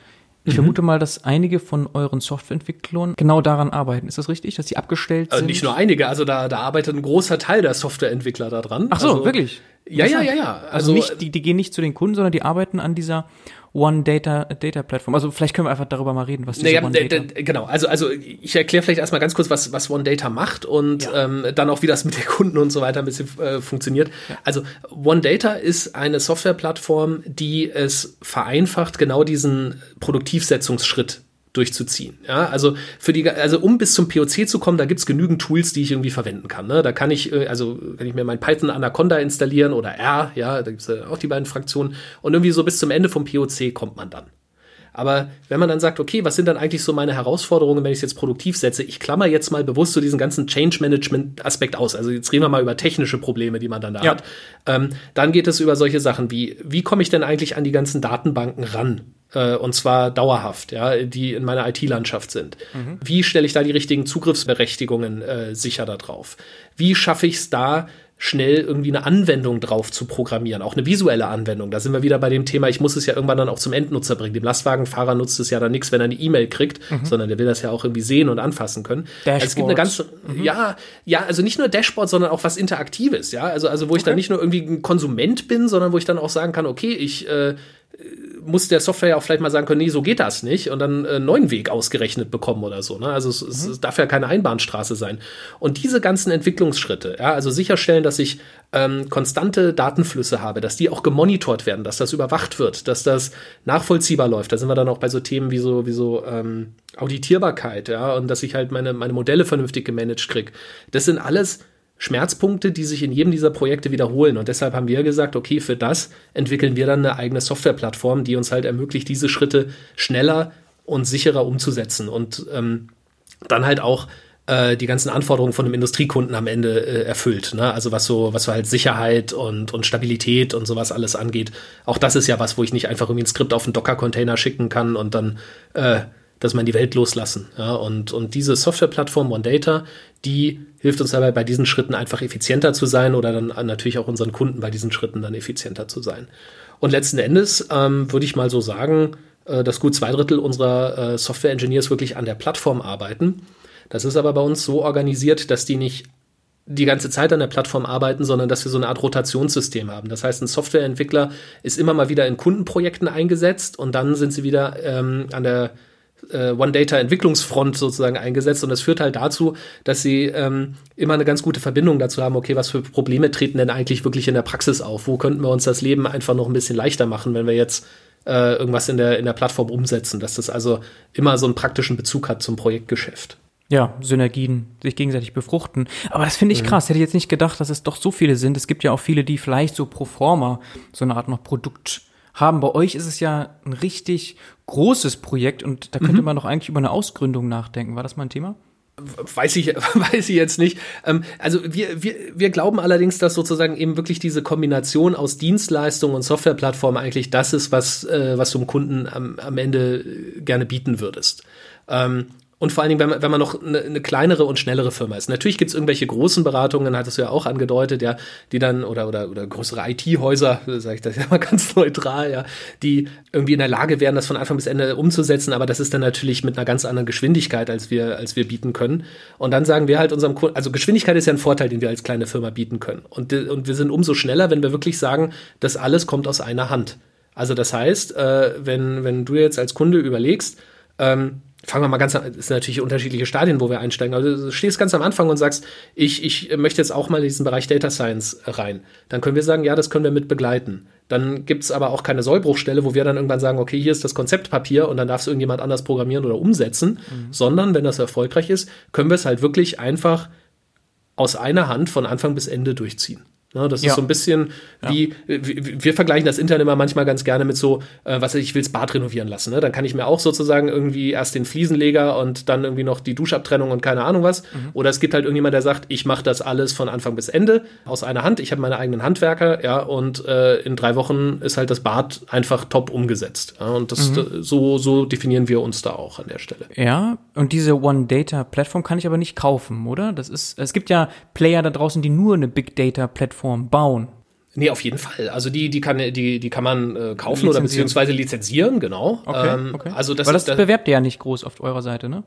ich mhm. vermute mal, dass einige von euren Softwareentwicklern genau daran arbeiten. Ist das richtig, dass sie abgestellt also sind? Nicht nur einige, also da, da arbeitet ein großer Teil der Softwareentwickler daran. Ach so, also, wirklich? Ja, ja, ja, ja. Also, also nicht, die, die gehen nicht zu den Kunden, sondern die arbeiten an dieser One Data Data Plattform. Also vielleicht können wir einfach darüber mal reden, was diese naja, One Data. Genau, also also ich erkläre vielleicht erstmal ganz kurz, was was One Data macht und ja. ähm, dann auch wie das mit den Kunden und so weiter ein bisschen äh, funktioniert. Ja. Also One Data ist eine Softwareplattform, die es vereinfacht, genau diesen Produktivsetzungsschritt durchzuziehen. Ja, also für die, also um bis zum POC zu kommen, da gibt's genügend Tools, die ich irgendwie verwenden kann. Ne? Da kann ich, äh, also kann ich mir mein Python Anaconda installieren oder R, ja, da gibt's ja auch die beiden Fraktionen. Und irgendwie so bis zum Ende vom POC kommt man dann. Aber wenn man dann sagt, okay, was sind dann eigentlich so meine Herausforderungen, wenn ich es jetzt produktiv setze? Ich klammer jetzt mal bewusst so diesen ganzen Change Management Aspekt aus. Also jetzt reden wir mal über technische Probleme, die man dann da ja. hat. Ähm, dann geht es über solche Sachen wie, wie komme ich denn eigentlich an die ganzen Datenbanken ran? äh, und zwar dauerhaft, ja, die in meiner IT-Landschaft sind. Mhm. Wie stelle ich da die richtigen Zugriffsberechtigungen äh, sicher darauf? Wie schaffe ich es da, schnell irgendwie eine Anwendung drauf zu programmieren, auch eine visuelle Anwendung. Da sind wir wieder bei dem Thema, ich muss es ja irgendwann dann auch zum Endnutzer bringen. Dem Lastwagenfahrer nutzt es ja dann nichts, wenn er eine E-Mail kriegt, mhm. sondern der will das ja auch irgendwie sehen und anfassen können. Also es gibt eine ganze, mhm. ja, ja, also nicht nur Dashboard, sondern auch was Interaktives, ja. Also, also wo ich dann nicht nur irgendwie ein Konsument bin, sondern wo ich dann auch sagen kann, okay, ich äh, muss der Software ja auch vielleicht mal sagen können, nee, so geht das nicht und dann einen neuen Weg ausgerechnet bekommen oder so. Ne? Also es, mhm. es, darf ja keine Einbahnstraße sein. Und diese ganzen Entwicklungsschritte, ja, also sicherstellen, dass ich ähm, konstante Datenflüsse habe, dass die auch gemonitort werden, dass das überwacht wird, dass das nachvollziehbar läuft. Da sind wir dann auch bei so Themen wie so, wie so ähm, Auditierbarkeit, ja, und dass ich halt meine, meine Modelle vernünftig gemanagt kriege. Das sind alles Schmerzpunkte, die sich in jedem dieser Projekte wiederholen. Und deshalb haben wir gesagt, okay, für das entwickeln wir dann eine eigene Softwareplattform, die uns halt ermöglicht, diese Schritte schneller und sicherer umzusetzen und ähm, dann halt auch äh, die ganzen Anforderungen von einem Industriekunden am Ende äh, erfüllt. Ne? Also was so, was so halt Sicherheit und, und Stabilität und sowas alles angeht. Auch das ist ja was, wo ich nicht einfach irgendwie ein Skript auf einen Docker-Container schicken kann und dann äh, dass man die Welt loslassen. Ja, und, und diese Softwareplattform OneData, die hilft uns dabei, bei diesen Schritten einfach effizienter zu sein oder dann natürlich auch unseren Kunden bei diesen Schritten dann effizienter zu sein. Und letzten Endes ähm, würde ich mal so sagen, äh, dass gut zwei Drittel unserer äh, Software-Engineers wirklich an der Plattform arbeiten. Das ist aber bei uns so organisiert, dass die nicht die ganze Zeit an der Plattform arbeiten, sondern dass wir so eine Art Rotationssystem haben. Das heißt, ein Softwareentwickler ist immer mal wieder in Kundenprojekten eingesetzt und dann sind sie wieder ähm, an der äh, One-Data-Entwicklungsfront sozusagen eingesetzt und das führt halt dazu, dass sie ähm, immer eine ganz gute Verbindung dazu haben, okay, was für Probleme treten denn eigentlich wirklich in der Praxis auf? Wo könnten wir uns das Leben einfach noch ein bisschen leichter machen, wenn wir jetzt äh, irgendwas in der, in der Plattform umsetzen, dass das also immer so einen praktischen Bezug hat zum Projektgeschäft. Ja, Synergien sich gegenseitig befruchten. Aber das finde ich mhm. krass. Hätte ich jetzt nicht gedacht, dass es doch so viele sind. Es gibt ja auch viele, die vielleicht so pro forma so eine Art noch Produkt haben. Bei euch ist es ja ein richtig großes Projekt und da könnte mhm. man doch eigentlich über eine Ausgründung nachdenken. War das mal ein Thema? Weiß ich, weiß ich jetzt nicht. Ähm, also wir, wir, wir glauben allerdings, dass sozusagen eben wirklich diese Kombination aus Dienstleistung und Softwareplattform eigentlich das ist, was, äh, was du dem Kunden am, am Ende gerne bieten würdest. Ähm, und vor allen Dingen, wenn man, wenn man noch eine, eine kleinere und schnellere Firma ist. Natürlich gibt es irgendwelche großen Beratungen, hattest du ja auch angedeutet, ja, die dann, oder, oder, oder größere IT-Häuser, sage ich das ja mal ganz neutral, ja, die irgendwie in der Lage wären, das von Anfang bis Ende umzusetzen, aber das ist dann natürlich mit einer ganz anderen Geschwindigkeit, als wir, als wir bieten können. Und dann sagen wir halt unserem Kunden, also Geschwindigkeit ist ja ein Vorteil, den wir als kleine Firma bieten können. Und, und wir sind umso schneller, wenn wir wirklich sagen, das alles kommt aus einer Hand. Also das heißt, äh, wenn, wenn du jetzt als Kunde überlegst, ähm, fangen wir mal ganz an, es sind natürlich unterschiedliche Stadien, wo wir einsteigen. Also du stehst ganz am Anfang und sagst, ich, ich möchte jetzt auch mal in diesen Bereich Data Science rein. Dann können wir sagen, ja, das können wir mit begleiten. Dann gibt's aber auch keine Sollbruchstelle, wo wir dann irgendwann sagen, okay, hier ist das Konzeptpapier und dann darf es irgendjemand anders programmieren oder umsetzen, mhm. sondern wenn das erfolgreich ist, können wir es halt wirklich einfach aus einer Hand von Anfang bis Ende durchziehen. Ne, das ja. ist so ein bisschen wie, ja. wir, wir, vergleichen das intern immer manchmal ganz gerne mit so, äh, was ich will, das Bad renovieren lassen. Ne? Dann kann ich mir auch sozusagen irgendwie erst den Fliesenleger und dann irgendwie noch die Duschabtrennung und keine Ahnung was. Mhm. Oder es gibt halt irgendjemand, der sagt, ich mache das alles von Anfang bis Ende aus einer Hand. Ich habe meine eigenen Handwerker, ja, und äh, in drei Wochen ist halt das Bad einfach top umgesetzt. Ja? Und das mhm. so, so definieren wir uns da auch an der Stelle. Ja, und diese One Data Plattform kann ich aber nicht kaufen, oder? Das ist, es gibt ja Player da draußen, die nur eine Big Data Plattform Plattform bauen. Nee, auf jeden Fall. Also die, die kann, die, die kann man äh, kaufen oder beziehungsweise lizenzieren, genau. Okay, ähm, okay. Also das, weil das, das bewerbt ihr ja nicht groß auf eurer Seite, ne?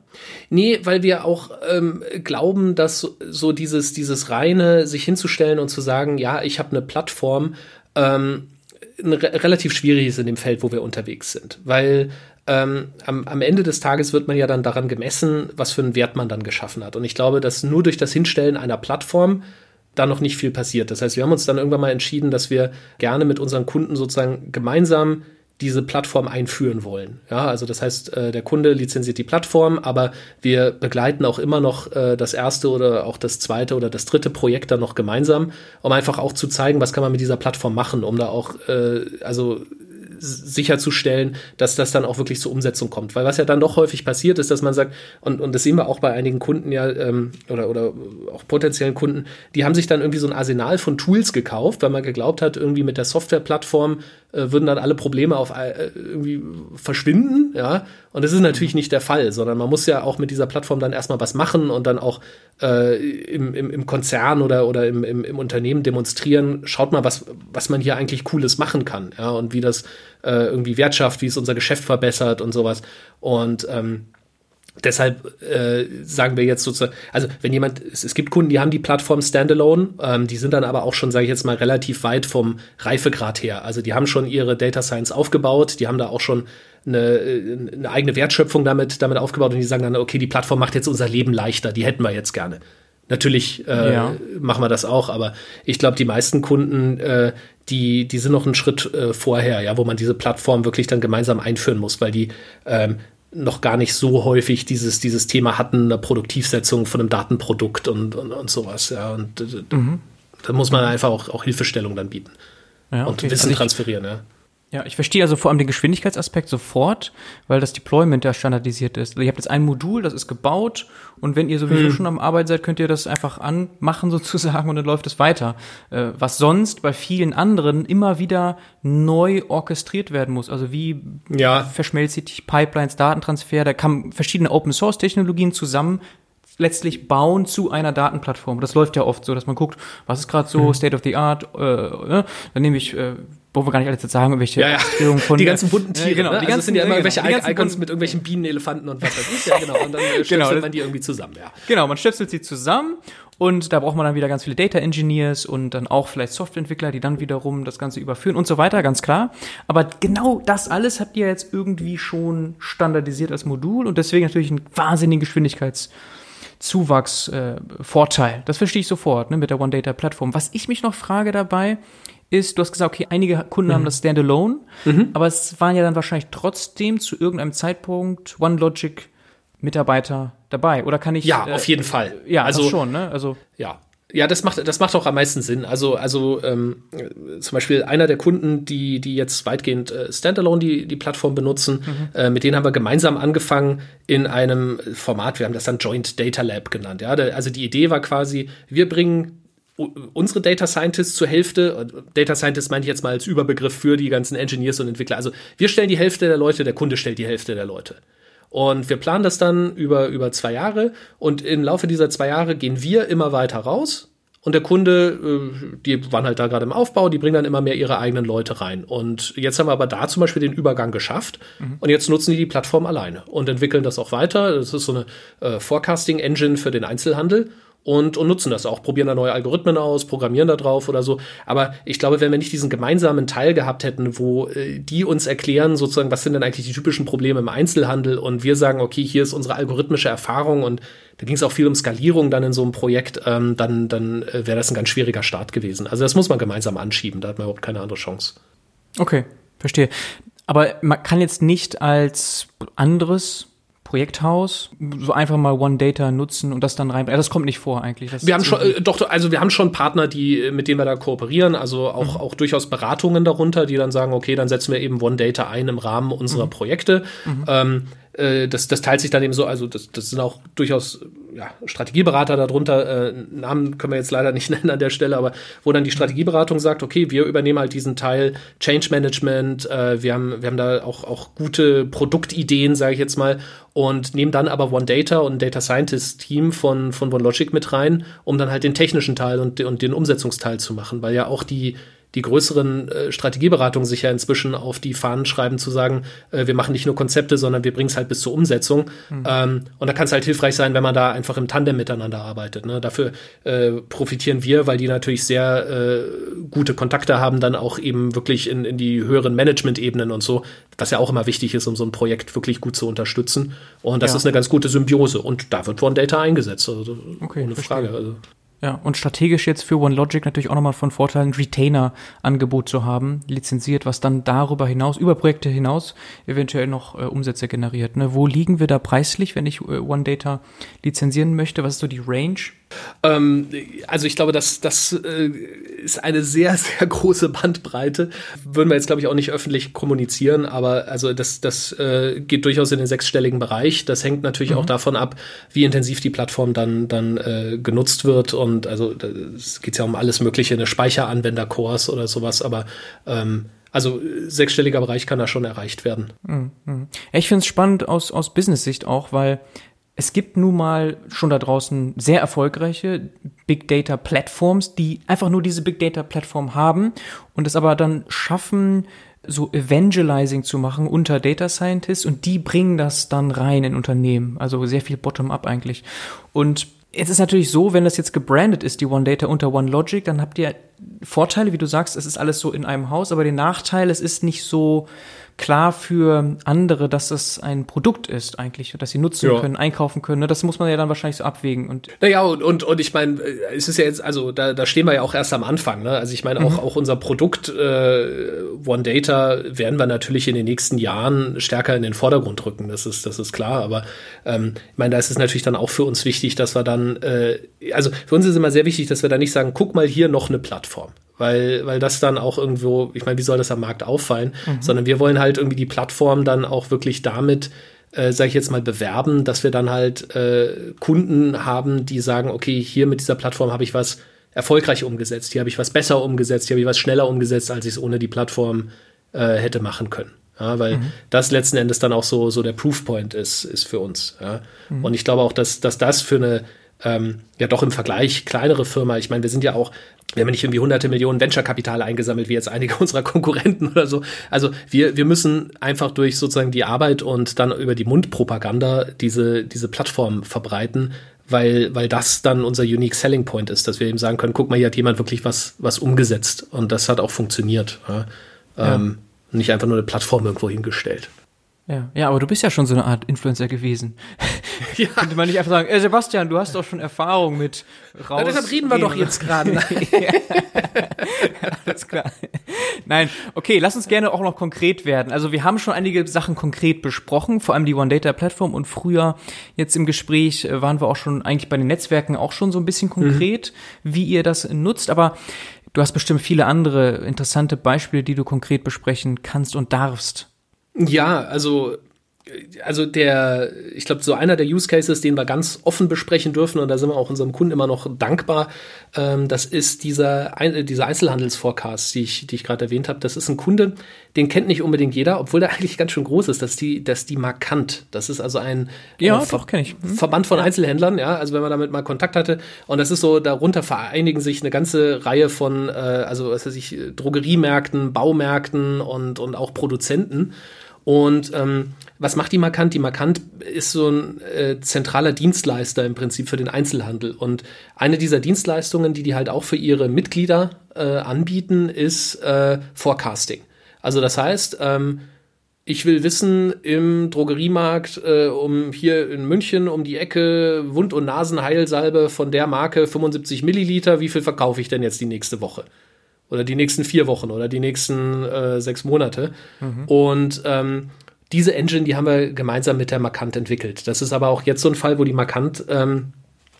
Nee, weil wir auch ähm, glauben, dass so, so dieses, dieses reine, sich hinzustellen und zu sagen, ja, ich habe eine Plattform, ähm, re relativ schwierig ist in dem Feld, wo wir unterwegs sind. Weil ähm, am, am Ende des Tages wird man ja dann daran gemessen, was für einen Wert man dann geschaffen hat. Und ich glaube, dass nur durch das Hinstellen einer Plattform da noch nicht viel passiert. Das heißt, wir haben uns dann irgendwann mal entschieden, dass wir gerne mit unseren Kunden sozusagen gemeinsam diese Plattform einführen wollen. Ja, also das heißt, äh, der Kunde lizenziert die Plattform, aber wir begleiten auch immer noch äh, das erste oder auch das zweite oder das dritte Projekt dann noch gemeinsam, um einfach auch zu zeigen, was kann man mit dieser Plattform machen, um da auch äh, also sicherzustellen, dass das dann auch wirklich zur Umsetzung kommt. Weil was ja dann doch häufig passiert ist, dass man sagt, und, und das sehen wir auch bei einigen Kunden ja, ähm, oder, oder auch potenziellen Kunden, die haben sich dann irgendwie so ein Arsenal von Tools gekauft, weil man geglaubt hat, irgendwie mit der Softwareplattform äh, würden dann alle Probleme auf äh, irgendwie verschwinden, ja. Und das ist natürlich nicht der Fall, sondern man muss ja auch mit dieser Plattform dann erstmal was machen und dann auch äh, im, im, im Konzern oder, oder im, im, im Unternehmen demonstrieren, schaut mal, was, was man hier eigentlich Cooles machen kann, ja, und wie das äh, irgendwie Wert schafft, wie es unser Geschäft verbessert und sowas. Und ähm, Deshalb äh, sagen wir jetzt sozusagen, also wenn jemand, es, es, gibt Kunden, die haben die Plattform Standalone, ähm, die sind dann aber auch schon, sage ich jetzt mal, relativ weit vom Reifegrad her. Also die haben schon ihre Data Science aufgebaut, die haben da auch schon eine, eine eigene Wertschöpfung damit, damit aufgebaut und die sagen dann, okay, die Plattform macht jetzt unser Leben leichter, die hätten wir jetzt gerne. Natürlich äh, ja. machen wir das auch, aber ich glaube, die meisten Kunden, äh, die, die sind noch einen Schritt äh, vorher, ja, wo man diese Plattform wirklich dann gemeinsam einführen muss, weil die ähm, noch gar nicht so häufig dieses, dieses Thema hatten, eine Produktivsetzung von einem Datenprodukt und, und, und sowas. Ja. Und äh, mhm. da muss man einfach auch, auch Hilfestellung dann bieten. Ja, okay. Und Wissen also ich, transferieren, ja. Ja, ich verstehe also vor allem den Geschwindigkeitsaspekt sofort, weil das Deployment ja standardisiert ist. Also ihr habt jetzt ein Modul, das ist gebaut und wenn ihr sowieso hm. schon am Arbeit seid, könnt ihr das einfach anmachen sozusagen und dann läuft es weiter. Äh, was sonst bei vielen anderen immer wieder neu orchestriert werden muss. Also wie ja. verschmelzt sich Pipelines, Datentransfer, da kann verschiedene Open Source Technologien zusammen letztlich bauen zu einer Datenplattform. Das läuft ja oft so, dass man guckt, was ist gerade so mhm. State of the Art, äh, ne? dann nehme ich äh, wo wir gar nicht alles jetzt sagen, welche ja, ja. von die ganzen bunten Tiere, ja, genau, ne? die also ganzen, sind ja immer genau, irgendwelche Icons mit irgendwelchen Bienen, Elefanten und was weiß ich, ja genau, und dann äh, genau, man die irgendwie zusammen, ja. Genau, man stöpselt sie zusammen und da braucht man dann wieder ganz viele Data Engineers und dann auch vielleicht Softwareentwickler, die dann wiederum das Ganze überführen und so weiter, ganz klar. Aber genau das alles habt ihr jetzt irgendwie schon standardisiert als Modul und deswegen natürlich einen wahnsinnigen Geschwindigkeits Zuwachsvorteil. Äh, das verstehe ich sofort ne, mit der One Data Plattform. Was ich mich noch frage dabei, ist, du hast gesagt, okay, einige Kunden mhm. haben das Standalone, mhm. aber es waren ja dann wahrscheinlich trotzdem zu irgendeinem Zeitpunkt OneLogic Mitarbeiter dabei. Oder kann ich? Ja, äh, auf jeden Fall. Ja, also schon, ne? Also ja. Ja, das macht, das macht auch am meisten Sinn. Also, also ähm, zum Beispiel einer der Kunden, die, die jetzt weitgehend äh, Standalone die, die Plattform benutzen, mhm. äh, mit denen haben wir gemeinsam angefangen in einem Format, wir haben das dann Joint Data Lab genannt. Ja? also die Idee war quasi, wir bringen unsere Data Scientists zur Hälfte, Data Scientists meine ich jetzt mal als Überbegriff für die ganzen Engineers und Entwickler. Also wir stellen die Hälfte der Leute, der Kunde stellt die Hälfte der Leute. Und wir planen das dann über, über zwei Jahre und im Laufe dieser zwei Jahre gehen wir immer weiter raus und der Kunde, äh, die waren halt da gerade im Aufbau, die bringen dann immer mehr ihre eigenen Leute rein. Und jetzt haben wir aber da zum Beispiel den Übergang geschafft. Mhm. Und jetzt nutzen die die Plattform alleine und entwickeln das auch weiter. Das ist so eine äh, Forecasting-Engine für den Einzelhandel und, und nutzen das auch, probieren da neue Algorithmen aus, programmieren da drauf oder so. Aber ich glaube, wenn wir nicht diesen gemeinsamen Teil gehabt hätten, wo äh, die uns erklären, sozusagen, was sind denn eigentlich die typischen Probleme im Einzelhandel und wir sagen, okay, hier ist unsere algorithmische Erfahrung und da ging es auch viel um Skalierung dann in so einem Projekt, ähm, dann, dann äh, wäre das ein ganz schwieriger Start gewesen. Also das muss man gemeinsam anschieben, da hat man überhaupt keine andere Chance. Okay, verstehe. Aber man kann jetzt nicht als anderes Projekthaus so einfach mal One Data nutzen und das dann rein. Das kommt nicht vor eigentlich. wir haben schon, äh, doch, also wir haben schon Partner, die mit denen wir da kooperieren, also auch mhm. auch durchaus Beratungen darunter, die dann sagen, okay, dann setzen wir eben One Data ein im Rahmen unserer mhm. Projekte. Mhm. Ähm, äh, das, das teilt sich dann eben so, also das, das sind auch durchaus ja, Strategieberater darunter, äh, Namen können wir jetzt leider nicht nennen an der Stelle, aber wo dann die Strategieberatung sagt, okay, wir übernehmen halt diesen Teil Change Management, äh, wir, haben, wir haben da auch, auch gute Produktideen, sage ich jetzt mal, und nehmen dann aber One Data und ein Data Scientist Team von, von OneLogic mit rein, um dann halt den technischen Teil und, und den Umsetzungsteil zu machen, weil ja auch die die größeren äh, Strategieberatungen sich ja inzwischen auf die Fahnen schreiben, zu sagen, äh, wir machen nicht nur Konzepte, sondern wir bringen es halt bis zur Umsetzung. Mhm. Ähm, und da kann es halt hilfreich sein, wenn man da einfach im Tandem miteinander arbeitet. Ne? Dafür äh, profitieren wir, weil die natürlich sehr äh, gute Kontakte haben, dann auch eben wirklich in, in die höheren Management-Ebenen und so, was ja auch immer wichtig ist, um so ein Projekt wirklich gut zu unterstützen. Und das ja. ist eine ganz gute Symbiose. Und da wird One Data eingesetzt, also okay, ohne verstehe. Frage. Also. Ja, und strategisch jetzt für OneLogic natürlich auch nochmal von Vorteil, ein Retainer-Angebot zu haben, lizenziert, was dann darüber hinaus, über Projekte hinaus, eventuell noch äh, Umsätze generiert. Ne? Wo liegen wir da preislich, wenn ich äh, OneData lizenzieren möchte? Was ist so die Range? Ähm, also ich glaube, das, das äh, ist eine sehr, sehr große Bandbreite. Würden wir jetzt, glaube ich, auch nicht öffentlich kommunizieren, aber also das, das äh, geht durchaus in den sechsstelligen Bereich. Das hängt natürlich mhm. auch davon ab, wie intensiv die Plattform dann, dann äh, genutzt wird. Und also es geht ja um alles Mögliche, eine Speicheranwender-Cores oder sowas, aber ähm, also sechsstelliger Bereich kann da schon erreicht werden. Mhm. Ich finde es spannend aus, aus Business-Sicht auch, weil es gibt nun mal schon da draußen sehr erfolgreiche Big Data Plattforms, die einfach nur diese Big Data Plattform haben und es aber dann schaffen, so Evangelizing zu machen unter Data Scientists und die bringen das dann rein in Unternehmen. Also sehr viel Bottom-up eigentlich. Und Jetzt ist natürlich so, wenn das jetzt gebrandet ist, die One Data unter One Logic, dann habt ihr Vorteile, wie du sagst, es ist alles so in einem Haus, aber den Nachteil, es ist nicht so klar für andere, dass das ein Produkt ist eigentlich, dass sie nutzen ja. können, einkaufen können. Ne? Das muss man ja dann wahrscheinlich so abwägen. Und naja, und, und, und ich meine, es ist ja jetzt, also da, da stehen wir ja auch erst am Anfang. Ne? Also ich meine, auch, mhm. auch unser Produkt äh, One Data werden wir natürlich in den nächsten Jahren stärker in den Vordergrund rücken. Das ist, das ist klar. Aber ähm, ich meine, da ist es natürlich dann auch für uns wichtig, dass wir dann, äh, also für uns ist immer sehr wichtig, dass wir da nicht sagen, guck mal hier noch eine Plattform weil, weil das dann auch irgendwo, ich meine, wie soll das am Markt auffallen? Mhm. Sondern wir wollen halt irgendwie die Plattform dann auch wirklich damit, äh, sage ich jetzt mal, bewerben, dass wir dann halt äh, Kunden haben, die sagen, okay, hier mit dieser Plattform habe ich was erfolgreich umgesetzt, hier habe ich was besser umgesetzt, hier habe ich was schneller umgesetzt, als ich es ohne die Plattform äh, hätte machen können. Ja, weil mhm. das letzten Endes dann auch so, so der Proofpoint ist, ist für uns. Ja. Mhm. Und ich glaube auch, dass, dass das für eine ähm, ja doch im Vergleich kleinere Firma, ich meine, wir sind ja auch wir haben nicht irgendwie hunderte Millionen Venture-Kapital eingesammelt, wie jetzt einige unserer Konkurrenten oder so. Also wir, wir müssen einfach durch sozusagen die Arbeit und dann über die Mundpropaganda diese, diese Plattform verbreiten, weil, weil das dann unser Unique Selling Point ist, dass wir eben sagen können, guck mal, hier hat jemand wirklich was, was umgesetzt und das hat auch funktioniert. Ja? Ja. Ähm, nicht einfach nur eine Plattform irgendwo hingestellt. Ja, ja, aber du bist ja schon so eine Art Influencer gewesen. Ja. Könnte man nicht einfach sagen, äh, Sebastian, du hast doch schon Erfahrung mit raus. Ja, deshalb reden wir doch jetzt gerade. ja, alles klar. Nein, okay, lass uns gerne auch noch konkret werden. Also wir haben schon einige Sachen konkret besprochen, vor allem die One Data Plattform und früher jetzt im Gespräch äh, waren wir auch schon eigentlich bei den Netzwerken auch schon so ein bisschen konkret, mhm. wie ihr das nutzt, aber du hast bestimmt viele andere interessante Beispiele, die du konkret besprechen kannst und darfst. Ja, also also der, ich glaube, so einer der Use Cases, den wir ganz offen besprechen dürfen, und da sind wir auch unserem Kunden immer noch dankbar, ähm, das ist dieser, dieser Einzelhandelsforecast, die ich, die ich gerade erwähnt habe. Das ist ein Kunde, den kennt nicht unbedingt jeder, obwohl der eigentlich ganz schön groß ist. Das ist die, das ist die Markant. Das ist also ein ja, äh, doch, kenn ich. Hm? Verband von ja. Einzelhändlern, ja, also wenn man damit mal Kontakt hatte. Und das ist so, darunter vereinigen sich eine ganze Reihe von, äh, also was weiß ich, Drogeriemärkten, Baumärkten und, und auch Produzenten. Und ähm, was macht die Markant? Die Markant ist so ein äh, zentraler Dienstleister im Prinzip für den Einzelhandel. Und eine dieser Dienstleistungen, die die halt auch für ihre Mitglieder äh, anbieten, ist äh, Forecasting. Also das heißt, ähm, ich will wissen, im Drogeriemarkt äh, um hier in München um die Ecke Wund- und Nasenheilsalbe von der Marke 75 Milliliter, wie viel verkaufe ich denn jetzt die nächste Woche? Oder die nächsten vier Wochen oder die nächsten äh, sechs Monate. Mhm. Und ähm, diese Engine, die haben wir gemeinsam mit der Markant entwickelt. Das ist aber auch jetzt so ein Fall, wo die Markant ähm,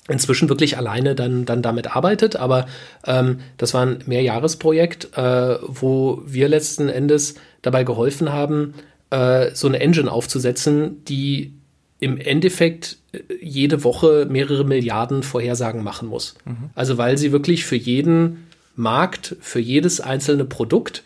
inzwischen wirklich alleine dann, dann damit arbeitet. Aber ähm, das war ein Mehrjahresprojekt, äh, wo wir letzten Endes dabei geholfen haben, äh, so eine Engine aufzusetzen, die im Endeffekt äh, jede Woche mehrere Milliarden Vorhersagen machen muss. Mhm. Also weil sie wirklich für jeden Markt, für jedes einzelne Produkt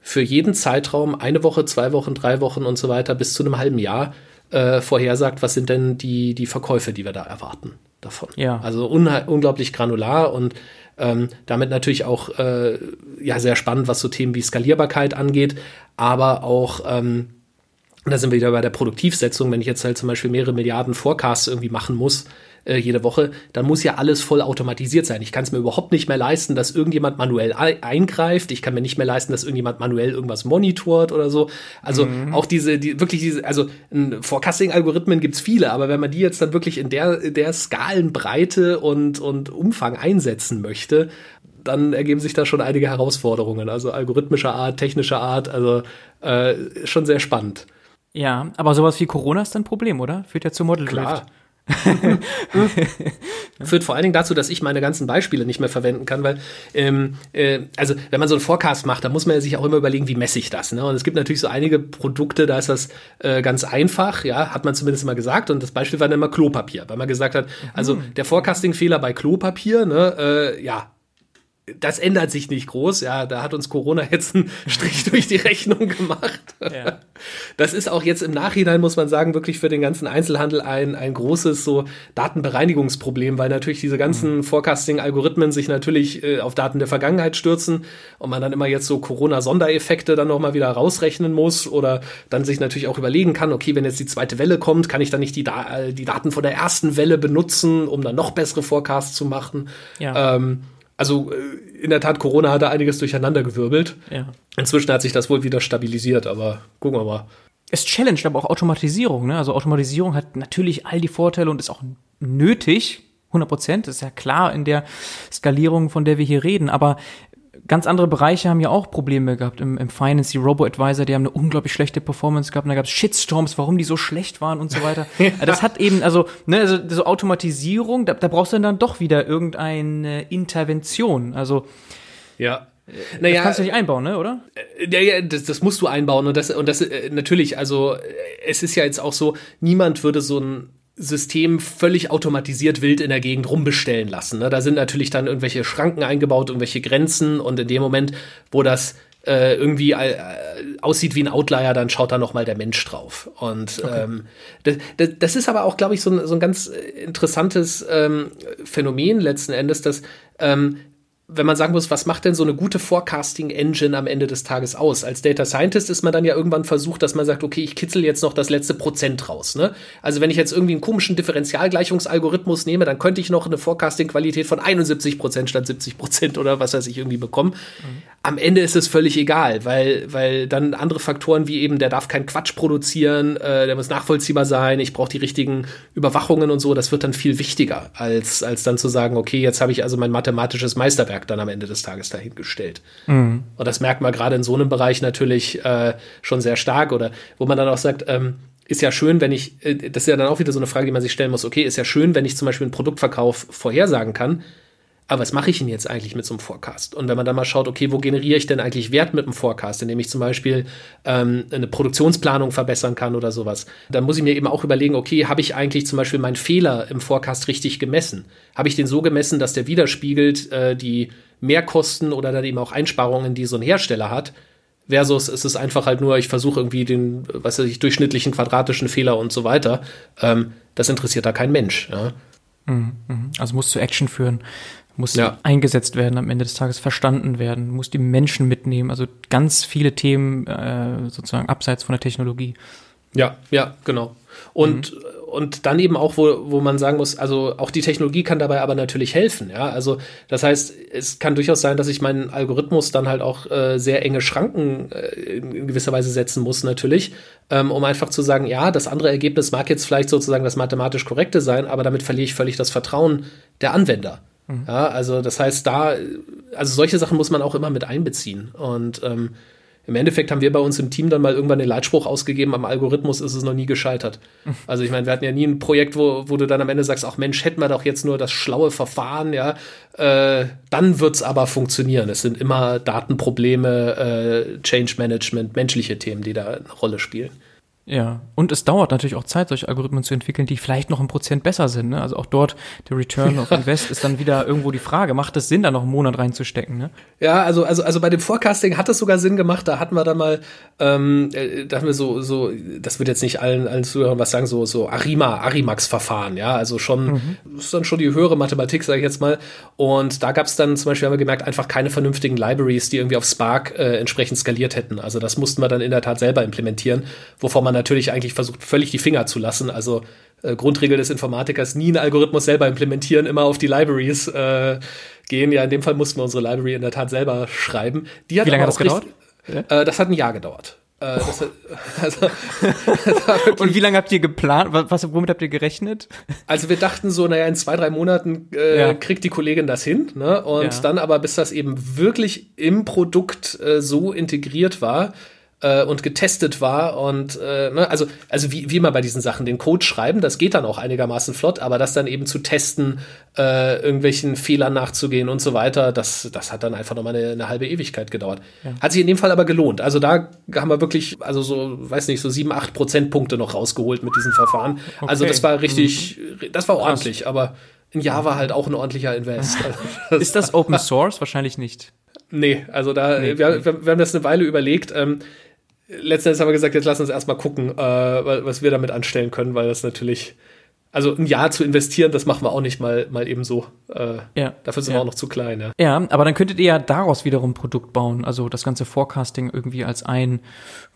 für jeden Zeitraum, eine Woche, zwei Wochen, drei Wochen und so weiter, bis zu einem halben Jahr äh, vorhersagt, was sind denn die, die Verkäufe, die wir da erwarten davon. Ja. Also unglaublich granular und ähm, damit natürlich auch äh, ja, sehr spannend, was so Themen wie Skalierbarkeit angeht, aber auch ähm, da sind wir wieder bei der Produktivsetzung, wenn ich jetzt halt zum Beispiel mehrere Milliarden Forecasts irgendwie machen muss, äh, jede Woche, dann muss ja alles voll automatisiert sein. Ich kann es mir überhaupt nicht mehr leisten, dass irgendjemand manuell eingreift. Ich kann mir nicht mehr leisten, dass irgendjemand manuell irgendwas monitort oder so. Also mhm. auch diese, die, wirklich diese, also Forecasting-Algorithmen gibt es viele, aber wenn man die jetzt dann wirklich in der, der Skalenbreite und, und Umfang einsetzen möchte, dann ergeben sich da schon einige Herausforderungen. Also algorithmischer Art, technischer Art, also äh, schon sehr spannend. Ja, aber sowas wie Corona ist ein Problem, oder? Führt ja zu Model Drift. Klar. Führt vor allen Dingen dazu, dass ich meine ganzen Beispiele nicht mehr verwenden kann, weil, ähm, äh, also wenn man so einen Forecast macht, dann muss man ja sich auch immer überlegen, wie messe ich das. Ne? Und es gibt natürlich so einige Produkte, da ist das äh, ganz einfach, ja, hat man zumindest mal gesagt. Und das Beispiel war dann immer Klopapier, weil man gesagt hat, also mhm. der Forecasting-Fehler bei Klopapier, ne, äh, ja, das ändert sich nicht groß. Ja, da hat uns Corona jetzt einen Strich durch die Rechnung gemacht. Ja. Das ist auch jetzt im Nachhinein, muss man sagen, wirklich für den ganzen Einzelhandel ein, ein großes so Datenbereinigungsproblem, weil natürlich diese ganzen mhm. Forecasting-Algorithmen sich natürlich äh, auf Daten der Vergangenheit stürzen und man dann immer jetzt so Corona-Sondereffekte dann nochmal wieder rausrechnen muss oder dann sich natürlich auch überlegen kann, okay, wenn jetzt die zweite Welle kommt, kann ich dann nicht die, da die Daten von der ersten Welle benutzen, um dann noch bessere Forecasts zu machen. Ja. Ähm, also äh, in der Tat, Corona hat da einiges durcheinandergewirbelt. Ja. Inzwischen hat sich das wohl wieder stabilisiert, aber gucken wir mal. Es challenged aber auch Automatisierung. Ne? Also Automatisierung hat natürlich all die Vorteile und ist auch nötig. 100 Prozent, ist ja klar in der Skalierung, von der wir hier reden. Aber ganz andere Bereiche haben ja auch Probleme gehabt. Im, im Finance, die Robo-Advisor, die haben eine unglaublich schlechte Performance gehabt. Und da gab es Shitstorms, warum die so schlecht waren und so weiter. ja. Das hat eben, also, ne, also so Automatisierung, da, da brauchst du dann doch wieder irgendeine Intervention. Also ja. Naja, das kannst du nicht einbauen, ne, oder? Äh, ja, ja, das, das musst du einbauen. Und das, und das äh, natürlich, also es ist ja jetzt auch so, niemand würde so ein System völlig automatisiert wild in der Gegend rumbestellen lassen. Ne? Da sind natürlich dann irgendwelche Schranken eingebaut, irgendwelche Grenzen und in dem Moment, wo das äh, irgendwie äh, aussieht wie ein Outlier, dann schaut da noch mal der Mensch drauf. Und okay. ähm, das, das, das, ist aber auch, glaube ich, so ein, so ein ganz interessantes ähm, Phänomen letzten Endes, dass ähm, wenn man sagen muss, was macht denn so eine gute Forecasting-Engine am Ende des Tages aus? Als Data Scientist ist man dann ja irgendwann versucht, dass man sagt, okay, ich kitzel jetzt noch das letzte Prozent raus. Ne? Also wenn ich jetzt irgendwie einen komischen Differentialgleichungsalgorithmus nehme, dann könnte ich noch eine Forecasting-Qualität von 71 Prozent statt 70 Prozent oder was weiß ich irgendwie bekommen. Mhm. Am Ende ist es völlig egal, weil, weil dann andere Faktoren wie eben, der darf keinen Quatsch produzieren, äh, der muss nachvollziehbar sein, ich brauche die richtigen Überwachungen und so, das wird dann viel wichtiger, als, als dann zu sagen, okay, jetzt habe ich also mein mathematisches Meisterwerk Netzwerk dann am Ende des Tages dahingestellt. Mhm. Und das merkt man gerade in so einem Bereich natürlich äh, schon sehr stark oder wo man dann auch sagt, ähm, ist ja schön, wenn ich, äh, das ist ja dann auch wieder so eine Frage, die man sich stellen muss, okay, ist ja schön, wenn ich zum Beispiel einen Produktverkauf vorhersagen kann, aber was mache ich denn jetzt eigentlich mit so einem Forecast? Und wenn man dann mal schaut, okay, wo generiere ich denn eigentlich Wert mit einem Forecast, indem ich zum Beispiel ähm, eine Produktionsplanung verbessern kann oder sowas, dann muss ich mir eben auch überlegen, okay, habe ich eigentlich zum Beispiel meinen Fehler im Forecast richtig gemessen? Habe ich den so gemessen, dass der widerspiegelt äh, die Mehrkosten oder dann eben auch Einsparungen, die so ein Hersteller hat? Versus es ist einfach halt nur, ich versuche irgendwie den, was weiß ich, durchschnittlichen quadratischen Fehler und so weiter. Ähm, das interessiert da kein Mensch. Ja? Mhm, mhm. Also muss zu Action führen muss ja. eingesetzt werden am Ende des Tages, verstanden werden, muss die Menschen mitnehmen. Also ganz viele Themen äh, sozusagen abseits von der Technologie. Ja, ja, genau. Und, mhm. und dann eben auch, wo, wo man sagen muss, also auch die Technologie kann dabei aber natürlich helfen. Ja, also das heißt, es kann durchaus sein, dass ich meinen Algorithmus dann halt auch äh, sehr enge Schranken äh, in gewisser Weise setzen muss, natürlich, ähm, um einfach zu sagen, ja, das andere Ergebnis mag jetzt vielleicht sozusagen das mathematisch korrekte sein, aber damit verliere ich völlig das Vertrauen der Anwender. Mhm. Ja, also das heißt, da, also solche Sachen muss man auch immer mit einbeziehen. Und ähm, im Endeffekt haben wir bei uns im Team dann mal irgendwann den Leitspruch ausgegeben, am Algorithmus ist es noch nie gescheitert. Also ich meine, wir hatten ja nie ein Projekt, wo, wo du dann am Ende sagst, ach Mensch, hätten wir doch jetzt nur das schlaue Verfahren, ja, äh, dann wird's aber funktionieren. Es sind immer Datenprobleme, äh, Change Management, menschliche Themen, die da eine Rolle spielen. Ja, und es dauert natürlich auch Zeit, solche Algorithmen zu entwickeln, die vielleicht noch ein Prozent besser sind. Ne? Also auch dort der Return of Invest ist dann wieder irgendwo die Frage, macht es Sinn, da noch einen Monat reinzustecken? Ne? Ja, also, also, also bei dem Forecasting hat es sogar Sinn gemacht. Da hatten wir dann mal, ähm, äh, da haben wir so, so, das wird jetzt nicht allen, allen Zuhörern was sagen, so, so Arima, Arimax-Verfahren, ja, also schon, mhm. ist dann schon die höhere Mathematik, sage ich jetzt mal. Und da gab es dann zum Beispiel, haben wir gemerkt, einfach keine vernünftigen Libraries, die irgendwie auf Spark äh, entsprechend skaliert hätten. Also das mussten wir dann in der Tat selber implementieren, wovon man natürlich eigentlich versucht, völlig die Finger zu lassen. Also äh, Grundregel des Informatikers, nie einen Algorithmus selber implementieren, immer auf die Libraries äh, gehen. Ja, in dem Fall mussten wir unsere Library in der Tat selber schreiben. Die hat Wie lange hat das gedauert? Äh, das hat ein Jahr gedauert. Äh, das, also, und wie lange habt ihr geplant? Was, womit habt ihr gerechnet? Also wir dachten so, naja, in zwei, drei Monaten äh, ja. kriegt die Kollegin das hin. Ne? Und ja. dann aber, bis das eben wirklich im Produkt äh, so integriert war, äh, und getestet war und äh, ne, also also wie, wie immer bei diesen Sachen den Code schreiben, das geht dann auch einigermaßen flott, aber das dann eben zu testen, äh, irgendwelchen Fehlern nachzugehen und so weiter, das das hat dann einfach nochmal eine, eine halbe Ewigkeit gedauert. Ja. Hat sich in dem Fall aber gelohnt. Also da haben wir wirklich also so weiß nicht so sieben acht Prozentpunkte noch rausgeholt mit diesem Verfahren. Also okay. Also das war richtig, mhm. das war ordentlich, Krass. aber ein Jahr war halt auch ein ordentlicher Invest. Also Ist das Open Source? Wahrscheinlich nicht. Nee, also da, nee. wir, wir, haben das eine Weile überlegt. Ähm, letztendlich haben wir gesagt, jetzt lass uns erstmal gucken, äh, was wir damit anstellen können, weil das natürlich also ein Jahr zu investieren, das machen wir auch nicht mal, mal eben so. Äh, ja. Dafür sind ja. wir auch noch zu klein. Ja. ja, aber dann könntet ihr ja daraus wiederum ein Produkt bauen. Also das ganze Forecasting irgendwie als ein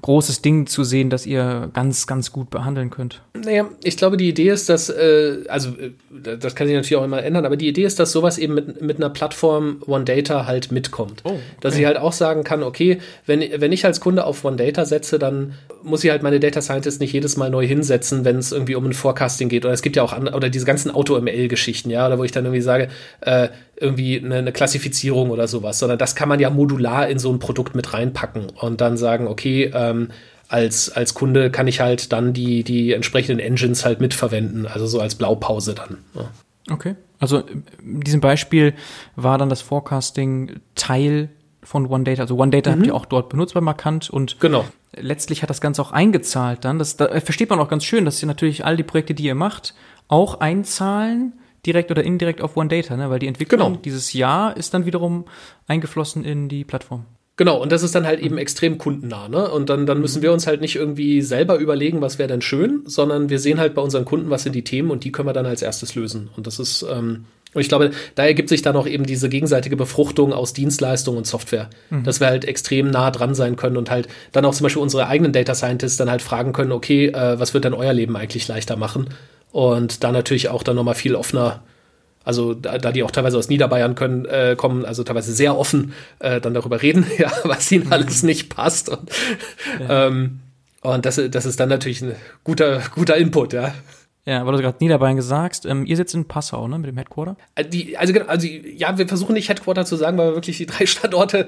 großes Ding zu sehen, das ihr ganz, ganz gut behandeln könnt. Naja, ich glaube, die Idee ist, dass, äh, also äh, das kann sich natürlich auch immer ändern, aber die Idee ist, dass sowas eben mit, mit einer Plattform One Data halt mitkommt. Oh, okay. Dass ich halt auch sagen kann, okay, wenn, wenn ich als Kunde auf One Data setze, dann muss ich halt meine Data Scientist nicht jedes Mal neu hinsetzen, wenn es irgendwie um ein Forecasting geht. Oder es gibt ja auch andere, oder diese ganzen Auto-ML-Geschichten, ja, oder wo ich dann irgendwie sage, äh, irgendwie eine, eine, Klassifizierung oder sowas, sondern das kann man ja modular in so ein Produkt mit reinpacken und dann sagen, okay, ähm, als, als Kunde kann ich halt dann die, die entsprechenden Engines halt mitverwenden, also so als Blaupause dann. Ja. Okay. Also in diesem Beispiel war dann das Forecasting Teil von OneData. Also OneData mhm. habt ihr auch dort benutzt bei Markant und genau letztlich hat das Ganze auch eingezahlt dann. Das da versteht man auch ganz schön, dass ihr natürlich all die Projekte, die ihr macht, auch einzahlen, direkt oder indirekt auf OneData, ne? weil die Entwicklung genau. dieses Jahr ist dann wiederum eingeflossen in die Plattform. Genau, und das ist dann halt eben extrem kundennah, ne? Und dann, dann müssen wir uns halt nicht irgendwie selber überlegen, was wäre denn schön, sondern wir sehen halt bei unseren Kunden, was sind die Themen und die können wir dann als erstes lösen. Und das ist, ähm, und ich glaube, da ergibt sich dann auch eben diese gegenseitige Befruchtung aus Dienstleistung und Software, mhm. dass wir halt extrem nah dran sein können und halt dann auch zum Beispiel unsere eigenen Data Scientists dann halt fragen können, okay, äh, was wird denn euer Leben eigentlich leichter machen? Und da natürlich auch dann nochmal viel offener, also da, da, die auch teilweise aus Niederbayern können, äh, kommen, also teilweise sehr offen äh, dann darüber reden, ja, was ihnen mhm. alles nicht passt. Und, ja. ähm, und das, das ist dann natürlich ein guter, guter Input, ja. Ja, weil du gerade Niederbayern sagst, ähm, ihr sitzt in Passau, ne, mit dem Headquarter? Äh, die, also, also ja, wir versuchen nicht Headquarter zu sagen, weil wir wirklich die drei Standorte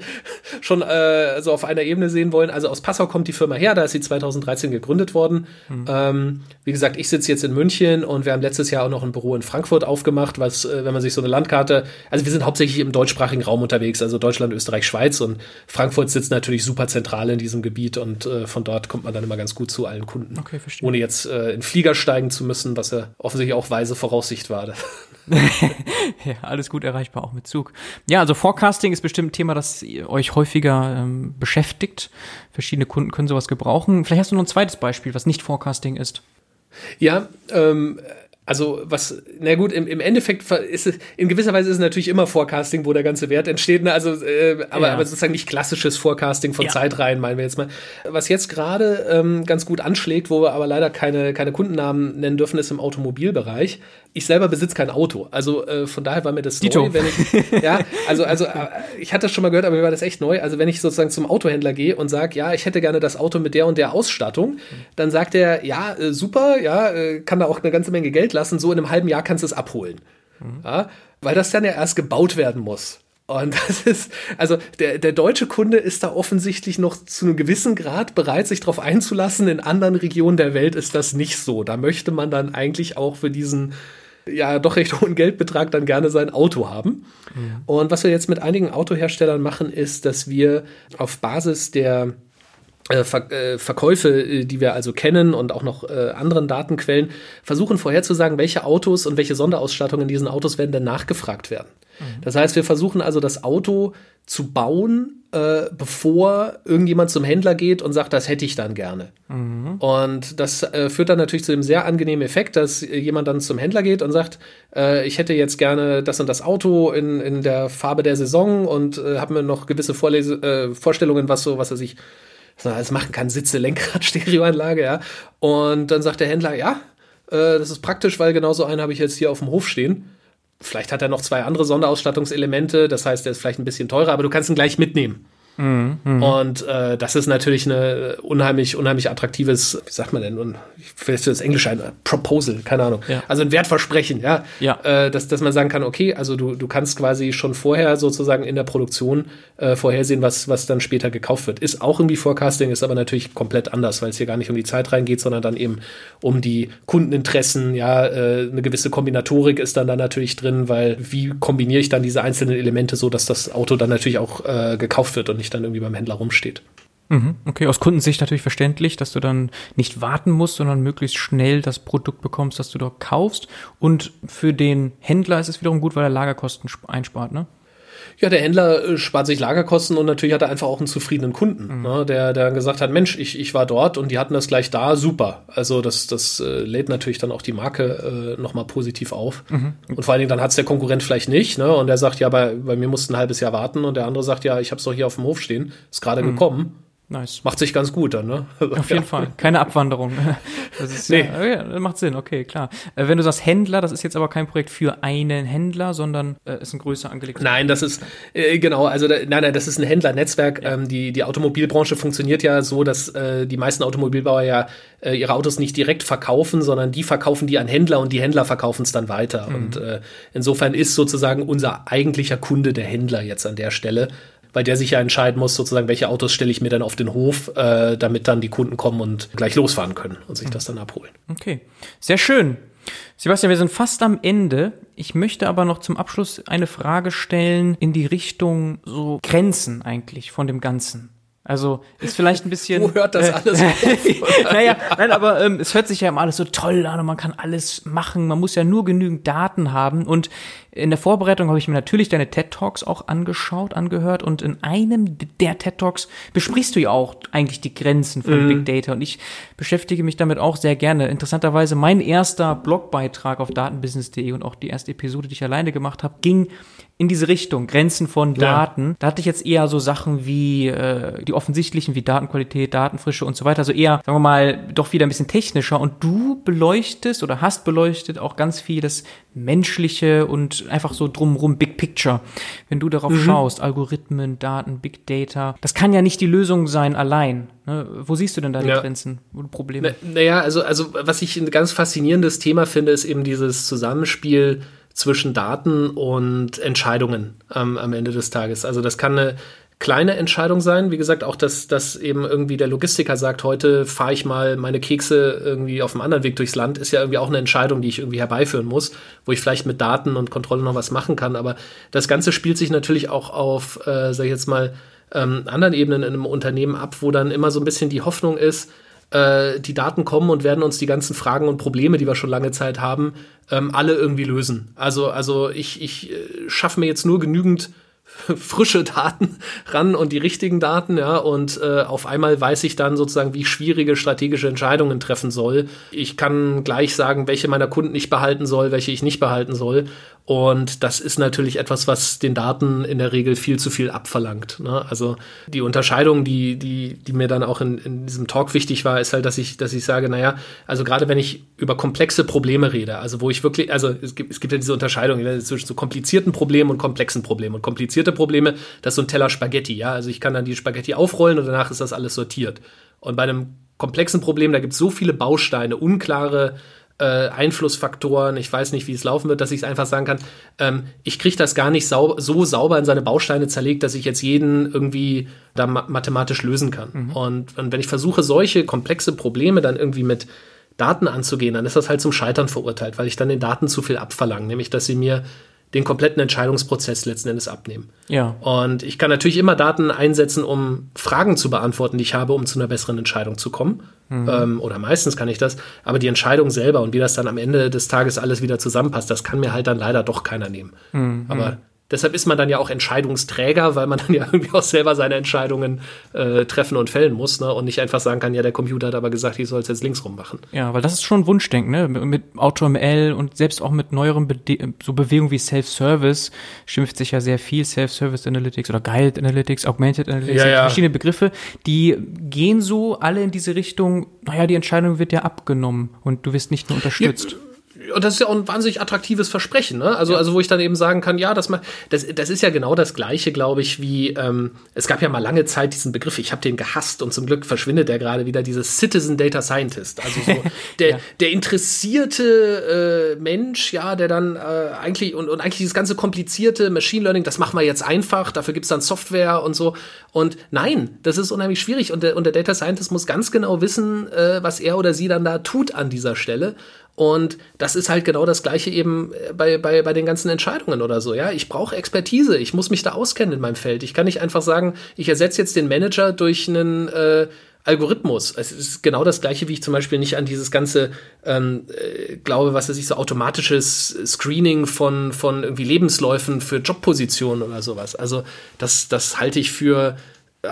schon äh, so auf einer Ebene sehen wollen. Also aus Passau kommt die Firma her, da ist sie 2013 gegründet worden. Mhm. Ähm, wie gesagt, ich sitze jetzt in München und wir haben letztes Jahr auch noch ein Büro in Frankfurt aufgemacht, was, äh, wenn man sich so eine Landkarte, also wir sind hauptsächlich im deutschsprachigen Raum unterwegs, also Deutschland, Österreich, Schweiz und Frankfurt sitzt natürlich super zentral in diesem Gebiet und äh, von dort kommt man dann immer ganz gut zu allen Kunden. Okay, verstehe. Ohne jetzt äh, in Flieger steigen zu müssen müssen, was ja offensichtlich auch weise Voraussicht war. ja, alles gut erreichbar, auch mit Zug. Ja, also Forecasting ist bestimmt ein Thema, das euch häufiger ähm, beschäftigt. Verschiedene Kunden können sowas gebrauchen. Vielleicht hast du noch ein zweites Beispiel, was nicht Forecasting ist. Ja, ähm, also was, na gut, im, im Endeffekt ist es, in gewisser Weise ist es natürlich immer Forecasting, wo der ganze Wert entsteht, ne? also, äh, aber, ja. aber sozusagen nicht klassisches Forecasting von ja. Zeitreihen, meinen wir jetzt mal. Was jetzt gerade ähm, ganz gut anschlägt, wo wir aber leider keine, keine Kundennamen nennen dürfen, ist im Automobilbereich. Ich selber besitze kein Auto, also äh, von daher war mir das Dito. neu, wenn ich, ja, also, also äh, ich hatte das schon mal gehört, aber mir war das echt neu. Also wenn ich sozusagen zum Autohändler gehe und sage, ja, ich hätte gerne das Auto mit der und der Ausstattung, dann sagt er, ja, äh, super, ja, äh, kann da auch eine ganze Menge Geld lassen, so in einem halben Jahr kannst du es abholen. Mhm. Ja, weil das dann ja erst gebaut werden muss. Und das ist, also der, der deutsche Kunde ist da offensichtlich noch zu einem gewissen Grad bereit, sich darauf einzulassen. In anderen Regionen der Welt ist das nicht so. Da möchte man dann eigentlich auch für diesen ja doch recht hohen Geldbetrag dann gerne sein Auto haben. Mhm. Und was wir jetzt mit einigen Autoherstellern machen, ist, dass wir auf Basis der Ver äh, Verkäufe, äh, die wir also kennen und auch noch äh, anderen Datenquellen, versuchen vorherzusagen, welche Autos und welche Sonderausstattungen in diesen Autos werden denn nachgefragt werden. Mhm. Das heißt, wir versuchen also das Auto zu bauen, äh, bevor irgendjemand zum Händler geht und sagt, das hätte ich dann gerne. Mhm. Und das äh, führt dann natürlich zu dem sehr angenehmen Effekt, dass jemand dann zum Händler geht und sagt, ich hätte jetzt gerne das und das Auto in, in der Farbe der Saison und habe mir noch gewisse Vorlese Vorstellungen, was so, was er sich was man alles machen kann, Sitze, Lenkrad, Stereoanlage, ja. Und dann sagt der Händler, ja, äh, das ist praktisch, weil genau so einen habe ich jetzt hier auf dem Hof stehen. Vielleicht hat er noch zwei andere Sonderausstattungselemente, das heißt, der ist vielleicht ein bisschen teurer, aber du kannst ihn gleich mitnehmen. Mhm, mh. Und äh, das ist natürlich eine unheimlich, unheimlich attraktives, wie sagt man denn, vielleicht das Englische ein Proposal, keine Ahnung. Ja. Also ein Wertversprechen, ja. ja. Äh, dass, dass man sagen kann, okay, also du, du kannst quasi schon vorher sozusagen in der Produktion äh, vorhersehen, was, was dann später gekauft wird. Ist auch irgendwie Forecasting, ist aber natürlich komplett anders, weil es hier gar nicht um die Zeit reingeht, sondern dann eben um die Kundeninteressen, ja, äh, eine gewisse Kombinatorik ist dann da natürlich drin, weil wie kombiniere ich dann diese einzelnen Elemente so, dass das Auto dann natürlich auch äh, gekauft wird und nicht nicht dann irgendwie beim Händler rumsteht. Mhm, okay, aus Kundensicht natürlich verständlich, dass du dann nicht warten musst, sondern möglichst schnell das Produkt bekommst, das du dort kaufst. Und für den Händler ist es wiederum gut, weil er Lagerkosten einspart, ne? Ja, der Händler äh, spart sich Lagerkosten und natürlich hat er einfach auch einen zufriedenen Kunden, mhm. ne, der, der gesagt hat, Mensch, ich, ich war dort und die hatten das gleich da, super. Also das, das äh, lädt natürlich dann auch die Marke äh, nochmal positiv auf. Mhm. Und vor allen Dingen dann hat es der Konkurrent vielleicht nicht, ne? Und der sagt, ja, bei, bei mir musst du ein halbes Jahr warten und der andere sagt, ja, ich habe es doch hier auf dem Hof stehen, ist gerade mhm. gekommen. Nice. Macht sich ganz gut dann, ne? Auf jeden Fall. Keine Abwanderung. Das ist nee. ja, ja, macht Sinn, okay, klar. Äh, wenn du sagst Händler, das ist jetzt aber kein Projekt für einen Händler, sondern äh, ist ein größer angelegtes Nein, das ist, äh, genau, also da, nein, nein, das ist ein Händlernetzwerk. Ja. Ähm, die, die Automobilbranche funktioniert ja so, dass äh, die meisten Automobilbauer ja äh, ihre Autos nicht direkt verkaufen, sondern die verkaufen die an Händler und die Händler verkaufen es dann weiter. Mhm. Und insofern ist sozusagen unser eigentlicher Kunde der Händler jetzt an der Stelle weil der sich ja entscheiden muss, sozusagen, welche Autos stelle ich mir dann auf den Hof, äh, damit dann die Kunden kommen und gleich losfahren können und sich mhm. das dann abholen. Okay, sehr schön. Sebastian, wir sind fast am Ende. Ich möchte aber noch zum Abschluss eine Frage stellen in die Richtung so Grenzen eigentlich von dem Ganzen. Also ist vielleicht ein bisschen. Wo hört das alles äh, auf? naja, nein, aber ähm, es hört sich ja immer alles so toll an und man kann alles machen. Man muss ja nur genügend Daten haben. Und in der Vorbereitung habe ich mir natürlich deine TED Talks auch angeschaut, angehört. Und in einem der TED Talks besprichst du ja auch eigentlich die Grenzen von mhm. Big Data. Und ich beschäftige mich damit auch sehr gerne. Interessanterweise mein erster Blogbeitrag auf datenbusiness.de und auch die erste Episode, die ich alleine gemacht habe, ging in diese Richtung, Grenzen von Daten. Ja. Da hatte ich jetzt eher so Sachen wie äh, die offensichtlichen, wie Datenqualität, Datenfrische und so weiter. Also eher, sagen wir mal, doch wieder ein bisschen technischer. Und du beleuchtest oder hast beleuchtet auch ganz viel das Menschliche und einfach so drumrum Big Picture. Wenn du darauf mhm. schaust, Algorithmen, Daten, Big Data, das kann ja nicht die Lösung sein allein. Ne? Wo siehst du denn da die ja. Grenzen, Probleme? Naja, also, also was ich ein ganz faszinierendes Thema finde, ist eben dieses Zusammenspiel zwischen Daten und Entscheidungen ähm, am Ende des Tages. Also das kann eine kleine Entscheidung sein. Wie gesagt, auch dass, dass eben irgendwie der Logistiker sagt, heute fahre ich mal meine Kekse irgendwie auf einem anderen Weg durchs Land, ist ja irgendwie auch eine Entscheidung, die ich irgendwie herbeiführen muss, wo ich vielleicht mit Daten und Kontrolle noch was machen kann. Aber das Ganze spielt sich natürlich auch auf, äh, sag ich jetzt mal, ähm, anderen Ebenen in einem Unternehmen ab, wo dann immer so ein bisschen die Hoffnung ist, äh, die Daten kommen und werden uns die ganzen Fragen und Probleme, die wir schon lange Zeit haben, ähm, alle irgendwie lösen. Also, also ich, ich äh, schaffe mir jetzt nur genügend frische Daten ran und die richtigen Daten, ja, und äh, auf einmal weiß ich dann sozusagen, wie ich schwierige strategische Entscheidungen treffen soll. Ich kann gleich sagen, welche meiner Kunden ich behalten soll, welche ich nicht behalten soll. Und das ist natürlich etwas, was den Daten in der Regel viel zu viel abverlangt. Ne? Also die Unterscheidung, die, die, die mir dann auch in, in diesem Talk wichtig war, ist halt, dass ich, dass ich sage, naja, also gerade wenn ich über komplexe Probleme rede, also wo ich wirklich, also es gibt, es gibt ja diese Unterscheidung zwischen so komplizierten Problemen und komplexen Problemen. Und komplizierte Probleme, das ist so ein Teller Spaghetti, ja. Also ich kann dann die Spaghetti aufrollen und danach ist das alles sortiert. Und bei einem komplexen Problem, da gibt es so viele Bausteine, unklare äh, Einflussfaktoren, ich weiß nicht, wie es laufen wird, dass ich es einfach sagen kann, ähm, ich kriege das gar nicht sau so sauber in seine Bausteine zerlegt, dass ich jetzt jeden irgendwie da ma mathematisch lösen kann. Mhm. Und, und wenn ich versuche, solche komplexe Probleme dann irgendwie mit Daten anzugehen, dann ist das halt zum Scheitern verurteilt, weil ich dann den Daten zu viel abverlange, nämlich dass sie mir den kompletten Entscheidungsprozess letzten Endes abnehmen. Ja. Und ich kann natürlich immer Daten einsetzen, um Fragen zu beantworten, die ich habe, um zu einer besseren Entscheidung zu kommen. Mhm. Ähm, oder meistens kann ich das. Aber die Entscheidung selber und wie das dann am Ende des Tages alles wieder zusammenpasst, das kann mir halt dann leider doch keiner nehmen. Mhm. Aber Deshalb ist man dann ja auch Entscheidungsträger, weil man dann ja irgendwie auch selber seine Entscheidungen äh, treffen und fällen muss, ne? Und nicht einfach sagen kann, ja, der Computer hat aber gesagt, ich soll es jetzt links rum machen. Ja, weil das ist schon Wunschdenken, ne? Mit AutoML und selbst auch mit neueren Be so Bewegungen wie Self-Service schimpft sich ja sehr viel Self-Service Analytics oder Guided Analytics, Augmented Analytics, ja, ja. verschiedene Begriffe, die gehen so alle in diese Richtung, naja, die Entscheidung wird ja abgenommen und du wirst nicht nur unterstützt. Ja, und das ist ja auch ein wahnsinnig attraktives Versprechen, ne? Also, ja. also wo ich dann eben sagen kann, ja, das, das, das ist ja genau das Gleiche, glaube ich, wie ähm, es gab ja mal lange Zeit diesen Begriff, ich habe den gehasst und zum Glück verschwindet der gerade wieder, dieses Citizen Data Scientist. Also so der, ja. der interessierte äh, Mensch, ja, der dann äh, eigentlich und, und eigentlich dieses ganze komplizierte Machine Learning, das machen wir jetzt einfach, dafür gibt's dann Software und so. Und nein, das ist unheimlich schwierig. Und der, und der Data Scientist muss ganz genau wissen, äh, was er oder sie dann da tut an dieser Stelle. Und das ist halt genau das Gleiche eben äh, bei, bei, bei den ganzen Entscheidungen oder so. Ja, ich brauche Expertise. Ich muss mich da auskennen in meinem Feld. Ich kann nicht einfach sagen, ich ersetze jetzt den Manager durch einen äh, Algorithmus. Es ist genau das Gleiche, wie ich zum Beispiel nicht an dieses ganze ähm, äh, glaube, was weiß ich, so automatisches Screening von, von irgendwie Lebensläufen für Jobpositionen oder sowas. Also das, das halte ich für äh,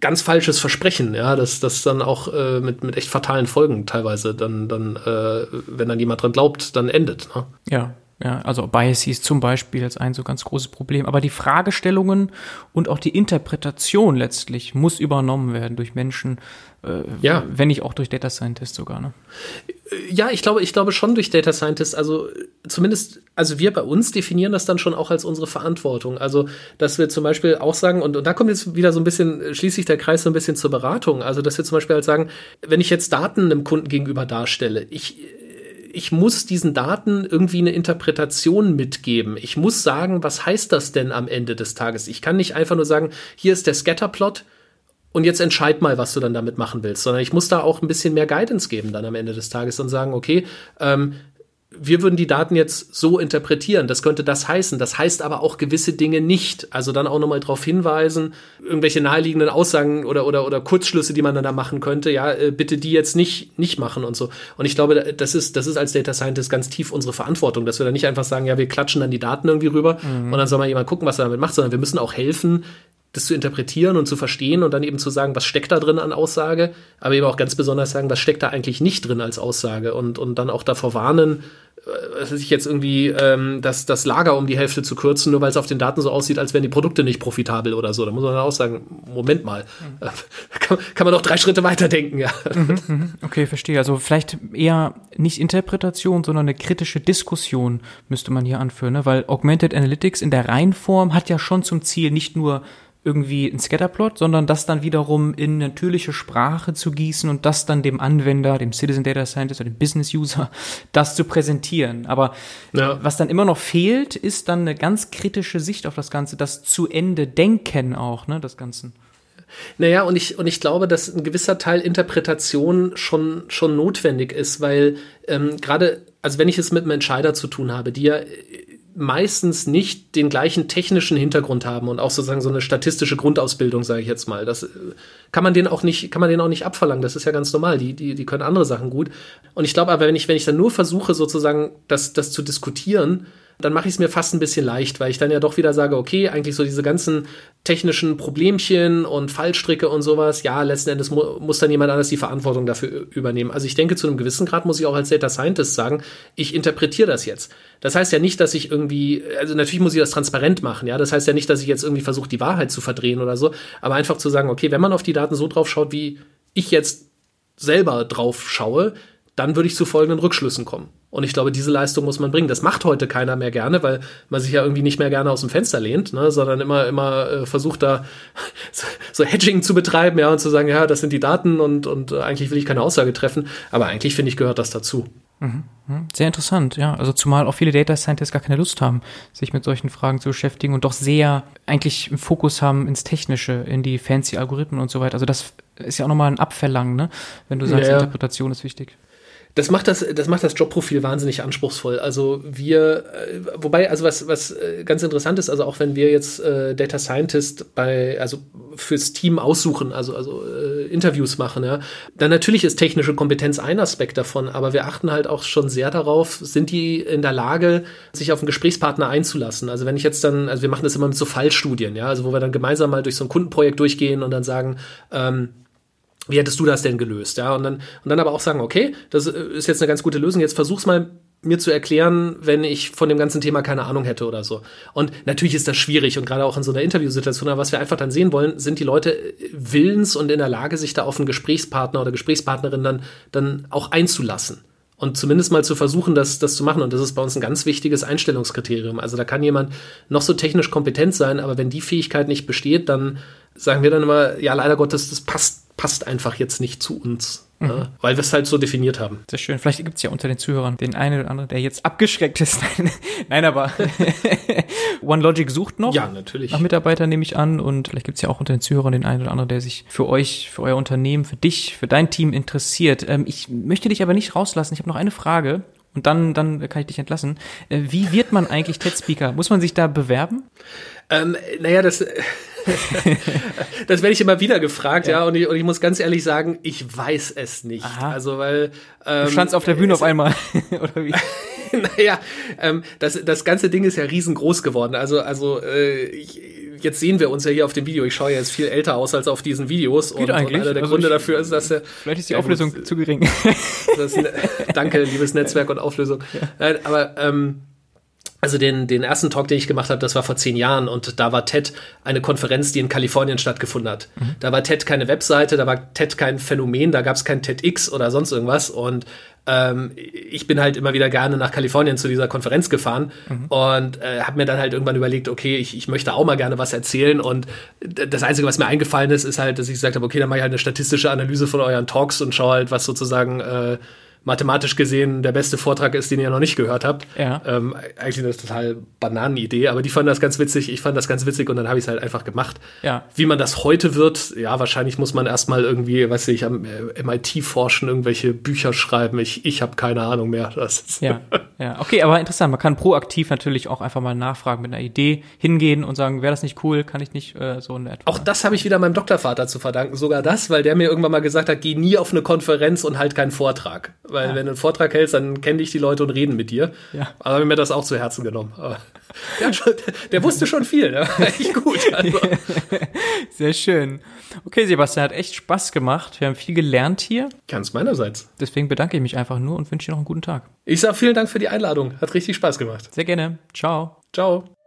ganz falsches Versprechen, ja, dass das dann auch äh, mit, mit echt fatalen Folgen teilweise dann, dann äh, wenn dann jemand dran glaubt, dann endet. Ne? Ja, ja, also Biases zum Beispiel als ein so ganz großes Problem. Aber die Fragestellungen und auch die Interpretation letztlich muss übernommen werden durch Menschen, äh, ja. wenn nicht auch durch Data Scientists sogar. Ne? Ja, ich glaube, ich glaube schon durch Data Scientists. Also zumindest, also wir bei uns definieren das dann schon auch als unsere Verantwortung. Also, dass wir zum Beispiel auch sagen, und, und da kommt jetzt wieder so ein bisschen, schließt sich der Kreis so ein bisschen zur Beratung. Also, dass wir zum Beispiel halt sagen, wenn ich jetzt Daten einem Kunden gegenüber darstelle, ich ich muss diesen Daten irgendwie eine Interpretation mitgeben. Ich muss sagen, was heißt das denn am Ende des Tages? Ich kann nicht einfach nur sagen, hier ist der Scatterplot und jetzt entscheid mal, was du dann damit machen willst, sondern ich muss da auch ein bisschen mehr Guidance geben dann am Ende des Tages und sagen, okay, ähm, wir würden die Daten jetzt so interpretieren. Das könnte das heißen. Das heißt aber auch gewisse Dinge nicht. Also dann auch nochmal darauf hinweisen, irgendwelche naheliegenden Aussagen oder, oder, oder Kurzschlüsse, die man dann da machen könnte. Ja, äh, bitte die jetzt nicht, nicht machen und so. Und ich glaube, das ist, das ist als Data Scientist ganz tief unsere Verantwortung, dass wir da nicht einfach sagen, ja, wir klatschen dann die Daten irgendwie rüber mhm. und dann soll mal jemand gucken, was er damit macht, sondern wir müssen auch helfen, das zu interpretieren und zu verstehen und dann eben zu sagen, was steckt da drin an Aussage, aber eben auch ganz besonders sagen, was steckt da eigentlich nicht drin als Aussage und, und dann auch davor warnen was weiß ich jetzt irgendwie, ähm, das, das Lager um die Hälfte zu kürzen, nur weil es auf den Daten so aussieht, als wären die Produkte nicht profitabel oder so. Da muss man dann auch sagen, Moment mal, mhm. kann, kann, man doch drei Schritte weiter ja. Mhm, mhm. okay, verstehe. Also vielleicht eher nicht Interpretation, sondern eine kritische Diskussion müsste man hier anführen, ne? weil Augmented Analytics in der Reinform hat ja schon zum Ziel, nicht nur irgendwie ein Scatterplot, sondern das dann wiederum in natürliche Sprache zu gießen und das dann dem Anwender, dem Citizen Data Scientist oder dem Business User, das zu präsentieren. Aber ja. was dann immer noch fehlt, ist dann eine ganz kritische Sicht auf das Ganze, das zu Ende denken auch, ne, das Ganze. Naja, und ich, und ich glaube, dass ein gewisser Teil Interpretation schon, schon notwendig ist, weil ähm, gerade, also wenn ich es mit einem Entscheider zu tun habe, die ja meistens nicht den gleichen technischen Hintergrund haben und auch sozusagen so eine statistische Grundausbildung, sage ich jetzt mal. Das äh, kann man denen auch nicht, kann man denen auch nicht abverlangen. Das ist ja ganz normal. Die, die, die können andere Sachen gut. Und ich glaube aber, wenn ich, wenn ich dann nur versuche, sozusagen das, das zu diskutieren, dann mache ich es mir fast ein bisschen leicht, weil ich dann ja doch wieder sage, okay, eigentlich so diese ganzen technischen Problemchen und Fallstricke und sowas, ja, letzten Endes mu muss dann jemand anders die Verantwortung dafür übernehmen. Also ich denke, zu einem gewissen Grad muss ich auch als Data Scientist sagen, ich interpretiere das jetzt. Das heißt ja nicht, dass ich irgendwie, also natürlich muss ich das transparent machen, ja. Das heißt ja nicht, dass ich jetzt irgendwie versuche, die Wahrheit zu verdrehen oder so, aber einfach zu sagen, okay, wenn man auf die Daten so drauf schaut, wie ich jetzt selber drauf schaue, dann würde ich zu folgenden Rückschlüssen kommen. Und ich glaube, diese Leistung muss man bringen. Das macht heute keiner mehr gerne, weil man sich ja irgendwie nicht mehr gerne aus dem Fenster lehnt, ne, sondern immer, immer äh, versucht da so, Hedging zu betreiben, ja, und zu sagen, ja, das sind die Daten und, und äh, eigentlich will ich keine Aussage treffen. Aber eigentlich finde ich, gehört das dazu. Mhm. mhm. Sehr interessant, ja. Also zumal auch viele Data Scientists gar keine Lust haben, sich mit solchen Fragen zu beschäftigen und doch sehr eigentlich einen Fokus haben ins Technische, in die fancy Algorithmen und so weiter. Also das ist ja auch nochmal ein Abverlangen, ne? Wenn du sagst, ja. Interpretation ist wichtig das macht das, das macht das Jobprofil wahnsinnig anspruchsvoll. Also wir, äh, wobei, also was, was äh, ganz interessant ist, also auch wenn wir jetzt äh, Data Scientist bei, also fürs Team aussuchen, also, also äh, Interviews machen, ja, dann natürlich ist technische Kompetenz ein Aspekt davon, aber wir achten halt auch schon sehr darauf, sind die in der Lage, sich auf einen Gesprächspartner einzulassen. Also wenn ich jetzt dann, also wir machen das immer mit so Fallstudien, ja, also wo wir dann gemeinsam mal durch so ein Kundenprojekt durchgehen und dann sagen, ähm, wie hättest du das denn gelöst? Ja, und dann, und dann aber auch sagen, okay, das äh, ist jetzt eine ganz gute Lösung, jetzt versuch's mal mir zu erklären, wenn ich von dem ganzen Thema keine Ahnung hätte oder so. Und natürlich ist das schwierig und gerade auch in so einer Interviewsituation, aber was wir einfach dann sehen wollen, sind die Leute willens und in der Lage, sich da auf einen Gesprächspartner oder Gesprächspartnerin dann, dann auch einzulassen. Und zumindest mal zu versuchen, das, das zu machen. Und das ist bei uns ein ganz wichtiges Einstellungskriterium. Also da kann jemand noch so technisch kompetent sein, aber wenn die Fähigkeit nicht besteht, dann sagen wir dann immer, ja, leider Gottes, das passt passt einfach jetzt nicht zu uns. Mhm. Ja, weil wir es halt so definiert haben. Sehr schön. Vielleicht gibt es ja unter den Zuhörern den einen oder anderen, der jetzt abgeschreckt ist. Nein, aber OneLogic sucht noch. Ja, natürlich. Nach Mitarbeitern nehme ich an. Und vielleicht gibt es ja auch unter den Zuhörern den einen oder anderen, der sich für euch, für euer Unternehmen, für dich, für dein Team interessiert. Ähm, ich möchte dich aber nicht rauslassen. Ich habe noch eine Frage. Und dann, dann kann ich dich entlassen. Äh, wie wird man eigentlich TED-Speaker? Muss man sich da bewerben? Ähm, naja, das, das werde ich immer wieder gefragt, ja, ja und, ich, und, ich, muss ganz ehrlich sagen, ich weiß es nicht. Aha. Also, weil. Ähm, du standst auf der Bühne auf einmal, oder wie? naja, ähm, das, das ganze Ding ist ja riesengroß geworden. Also, also äh, ich, jetzt sehen wir uns ja hier auf dem Video. Ich schaue ja jetzt viel älter aus als auf diesen Videos. Geht und, eigentlich. und einer der also Gründe ich, dafür ist, dass er. Vielleicht ist die Auflösung gut, zu gering. Das, danke, liebes Netzwerk und Auflösung. Ja. Nein, aber ähm, also den, den ersten Talk, den ich gemacht habe, das war vor zehn Jahren und da war TED eine Konferenz, die in Kalifornien stattgefunden hat. Mhm. Da war TED keine Webseite, da war TED kein Phänomen, da gab es kein TEDx oder sonst irgendwas und ähm, ich bin halt immer wieder gerne nach Kalifornien zu dieser Konferenz gefahren mhm. und äh, habe mir dann halt irgendwann überlegt, okay, ich, ich möchte auch mal gerne was erzählen und das Einzige, was mir eingefallen ist, ist halt, dass ich gesagt habe, okay, dann mache ich halt eine statistische Analyse von euren Talks und schaue halt, was sozusagen äh, mathematisch gesehen der beste Vortrag ist, den ihr noch nicht gehört habt. Ja. Ähm, eigentlich eine total Bananenidee, aber die fanden das ganz witzig, ich fand das ganz witzig und dann habe ich es halt einfach gemacht. Ja. Wie man das heute wird, ja, wahrscheinlich muss man erstmal irgendwie, weiß ich, am äh, MIT forschen, irgendwelche Bücher schreiben. Ich, ich habe keine Ahnung mehr. Das ja, ja, okay, aber interessant. Man kann proaktiv natürlich auch einfach mal nachfragen mit einer Idee, hingehen und sagen, wäre das nicht cool, kann ich nicht äh, so etwa. Auch das habe ich wieder meinem Doktorvater zu verdanken, sogar das, weil der mir irgendwann mal gesagt hat, geh nie auf eine Konferenz und halt keinen Vortrag Weil ja. wenn du einen Vortrag hältst, dann kennen dich die Leute und reden mit dir. Ja. Aber habe ich mir das auch zu Herzen genommen. Aber der, schon, der wusste schon viel, ne? echt gut. Also. Sehr schön. Okay, Sebastian, hat echt Spaß gemacht. Wir haben viel gelernt hier. Ganz meinerseits. Deswegen bedanke ich mich einfach nur und wünsche dir noch einen guten Tag. Ich sage vielen Dank für die Einladung. Hat richtig Spaß gemacht. Sehr gerne. Ciao. Ciao.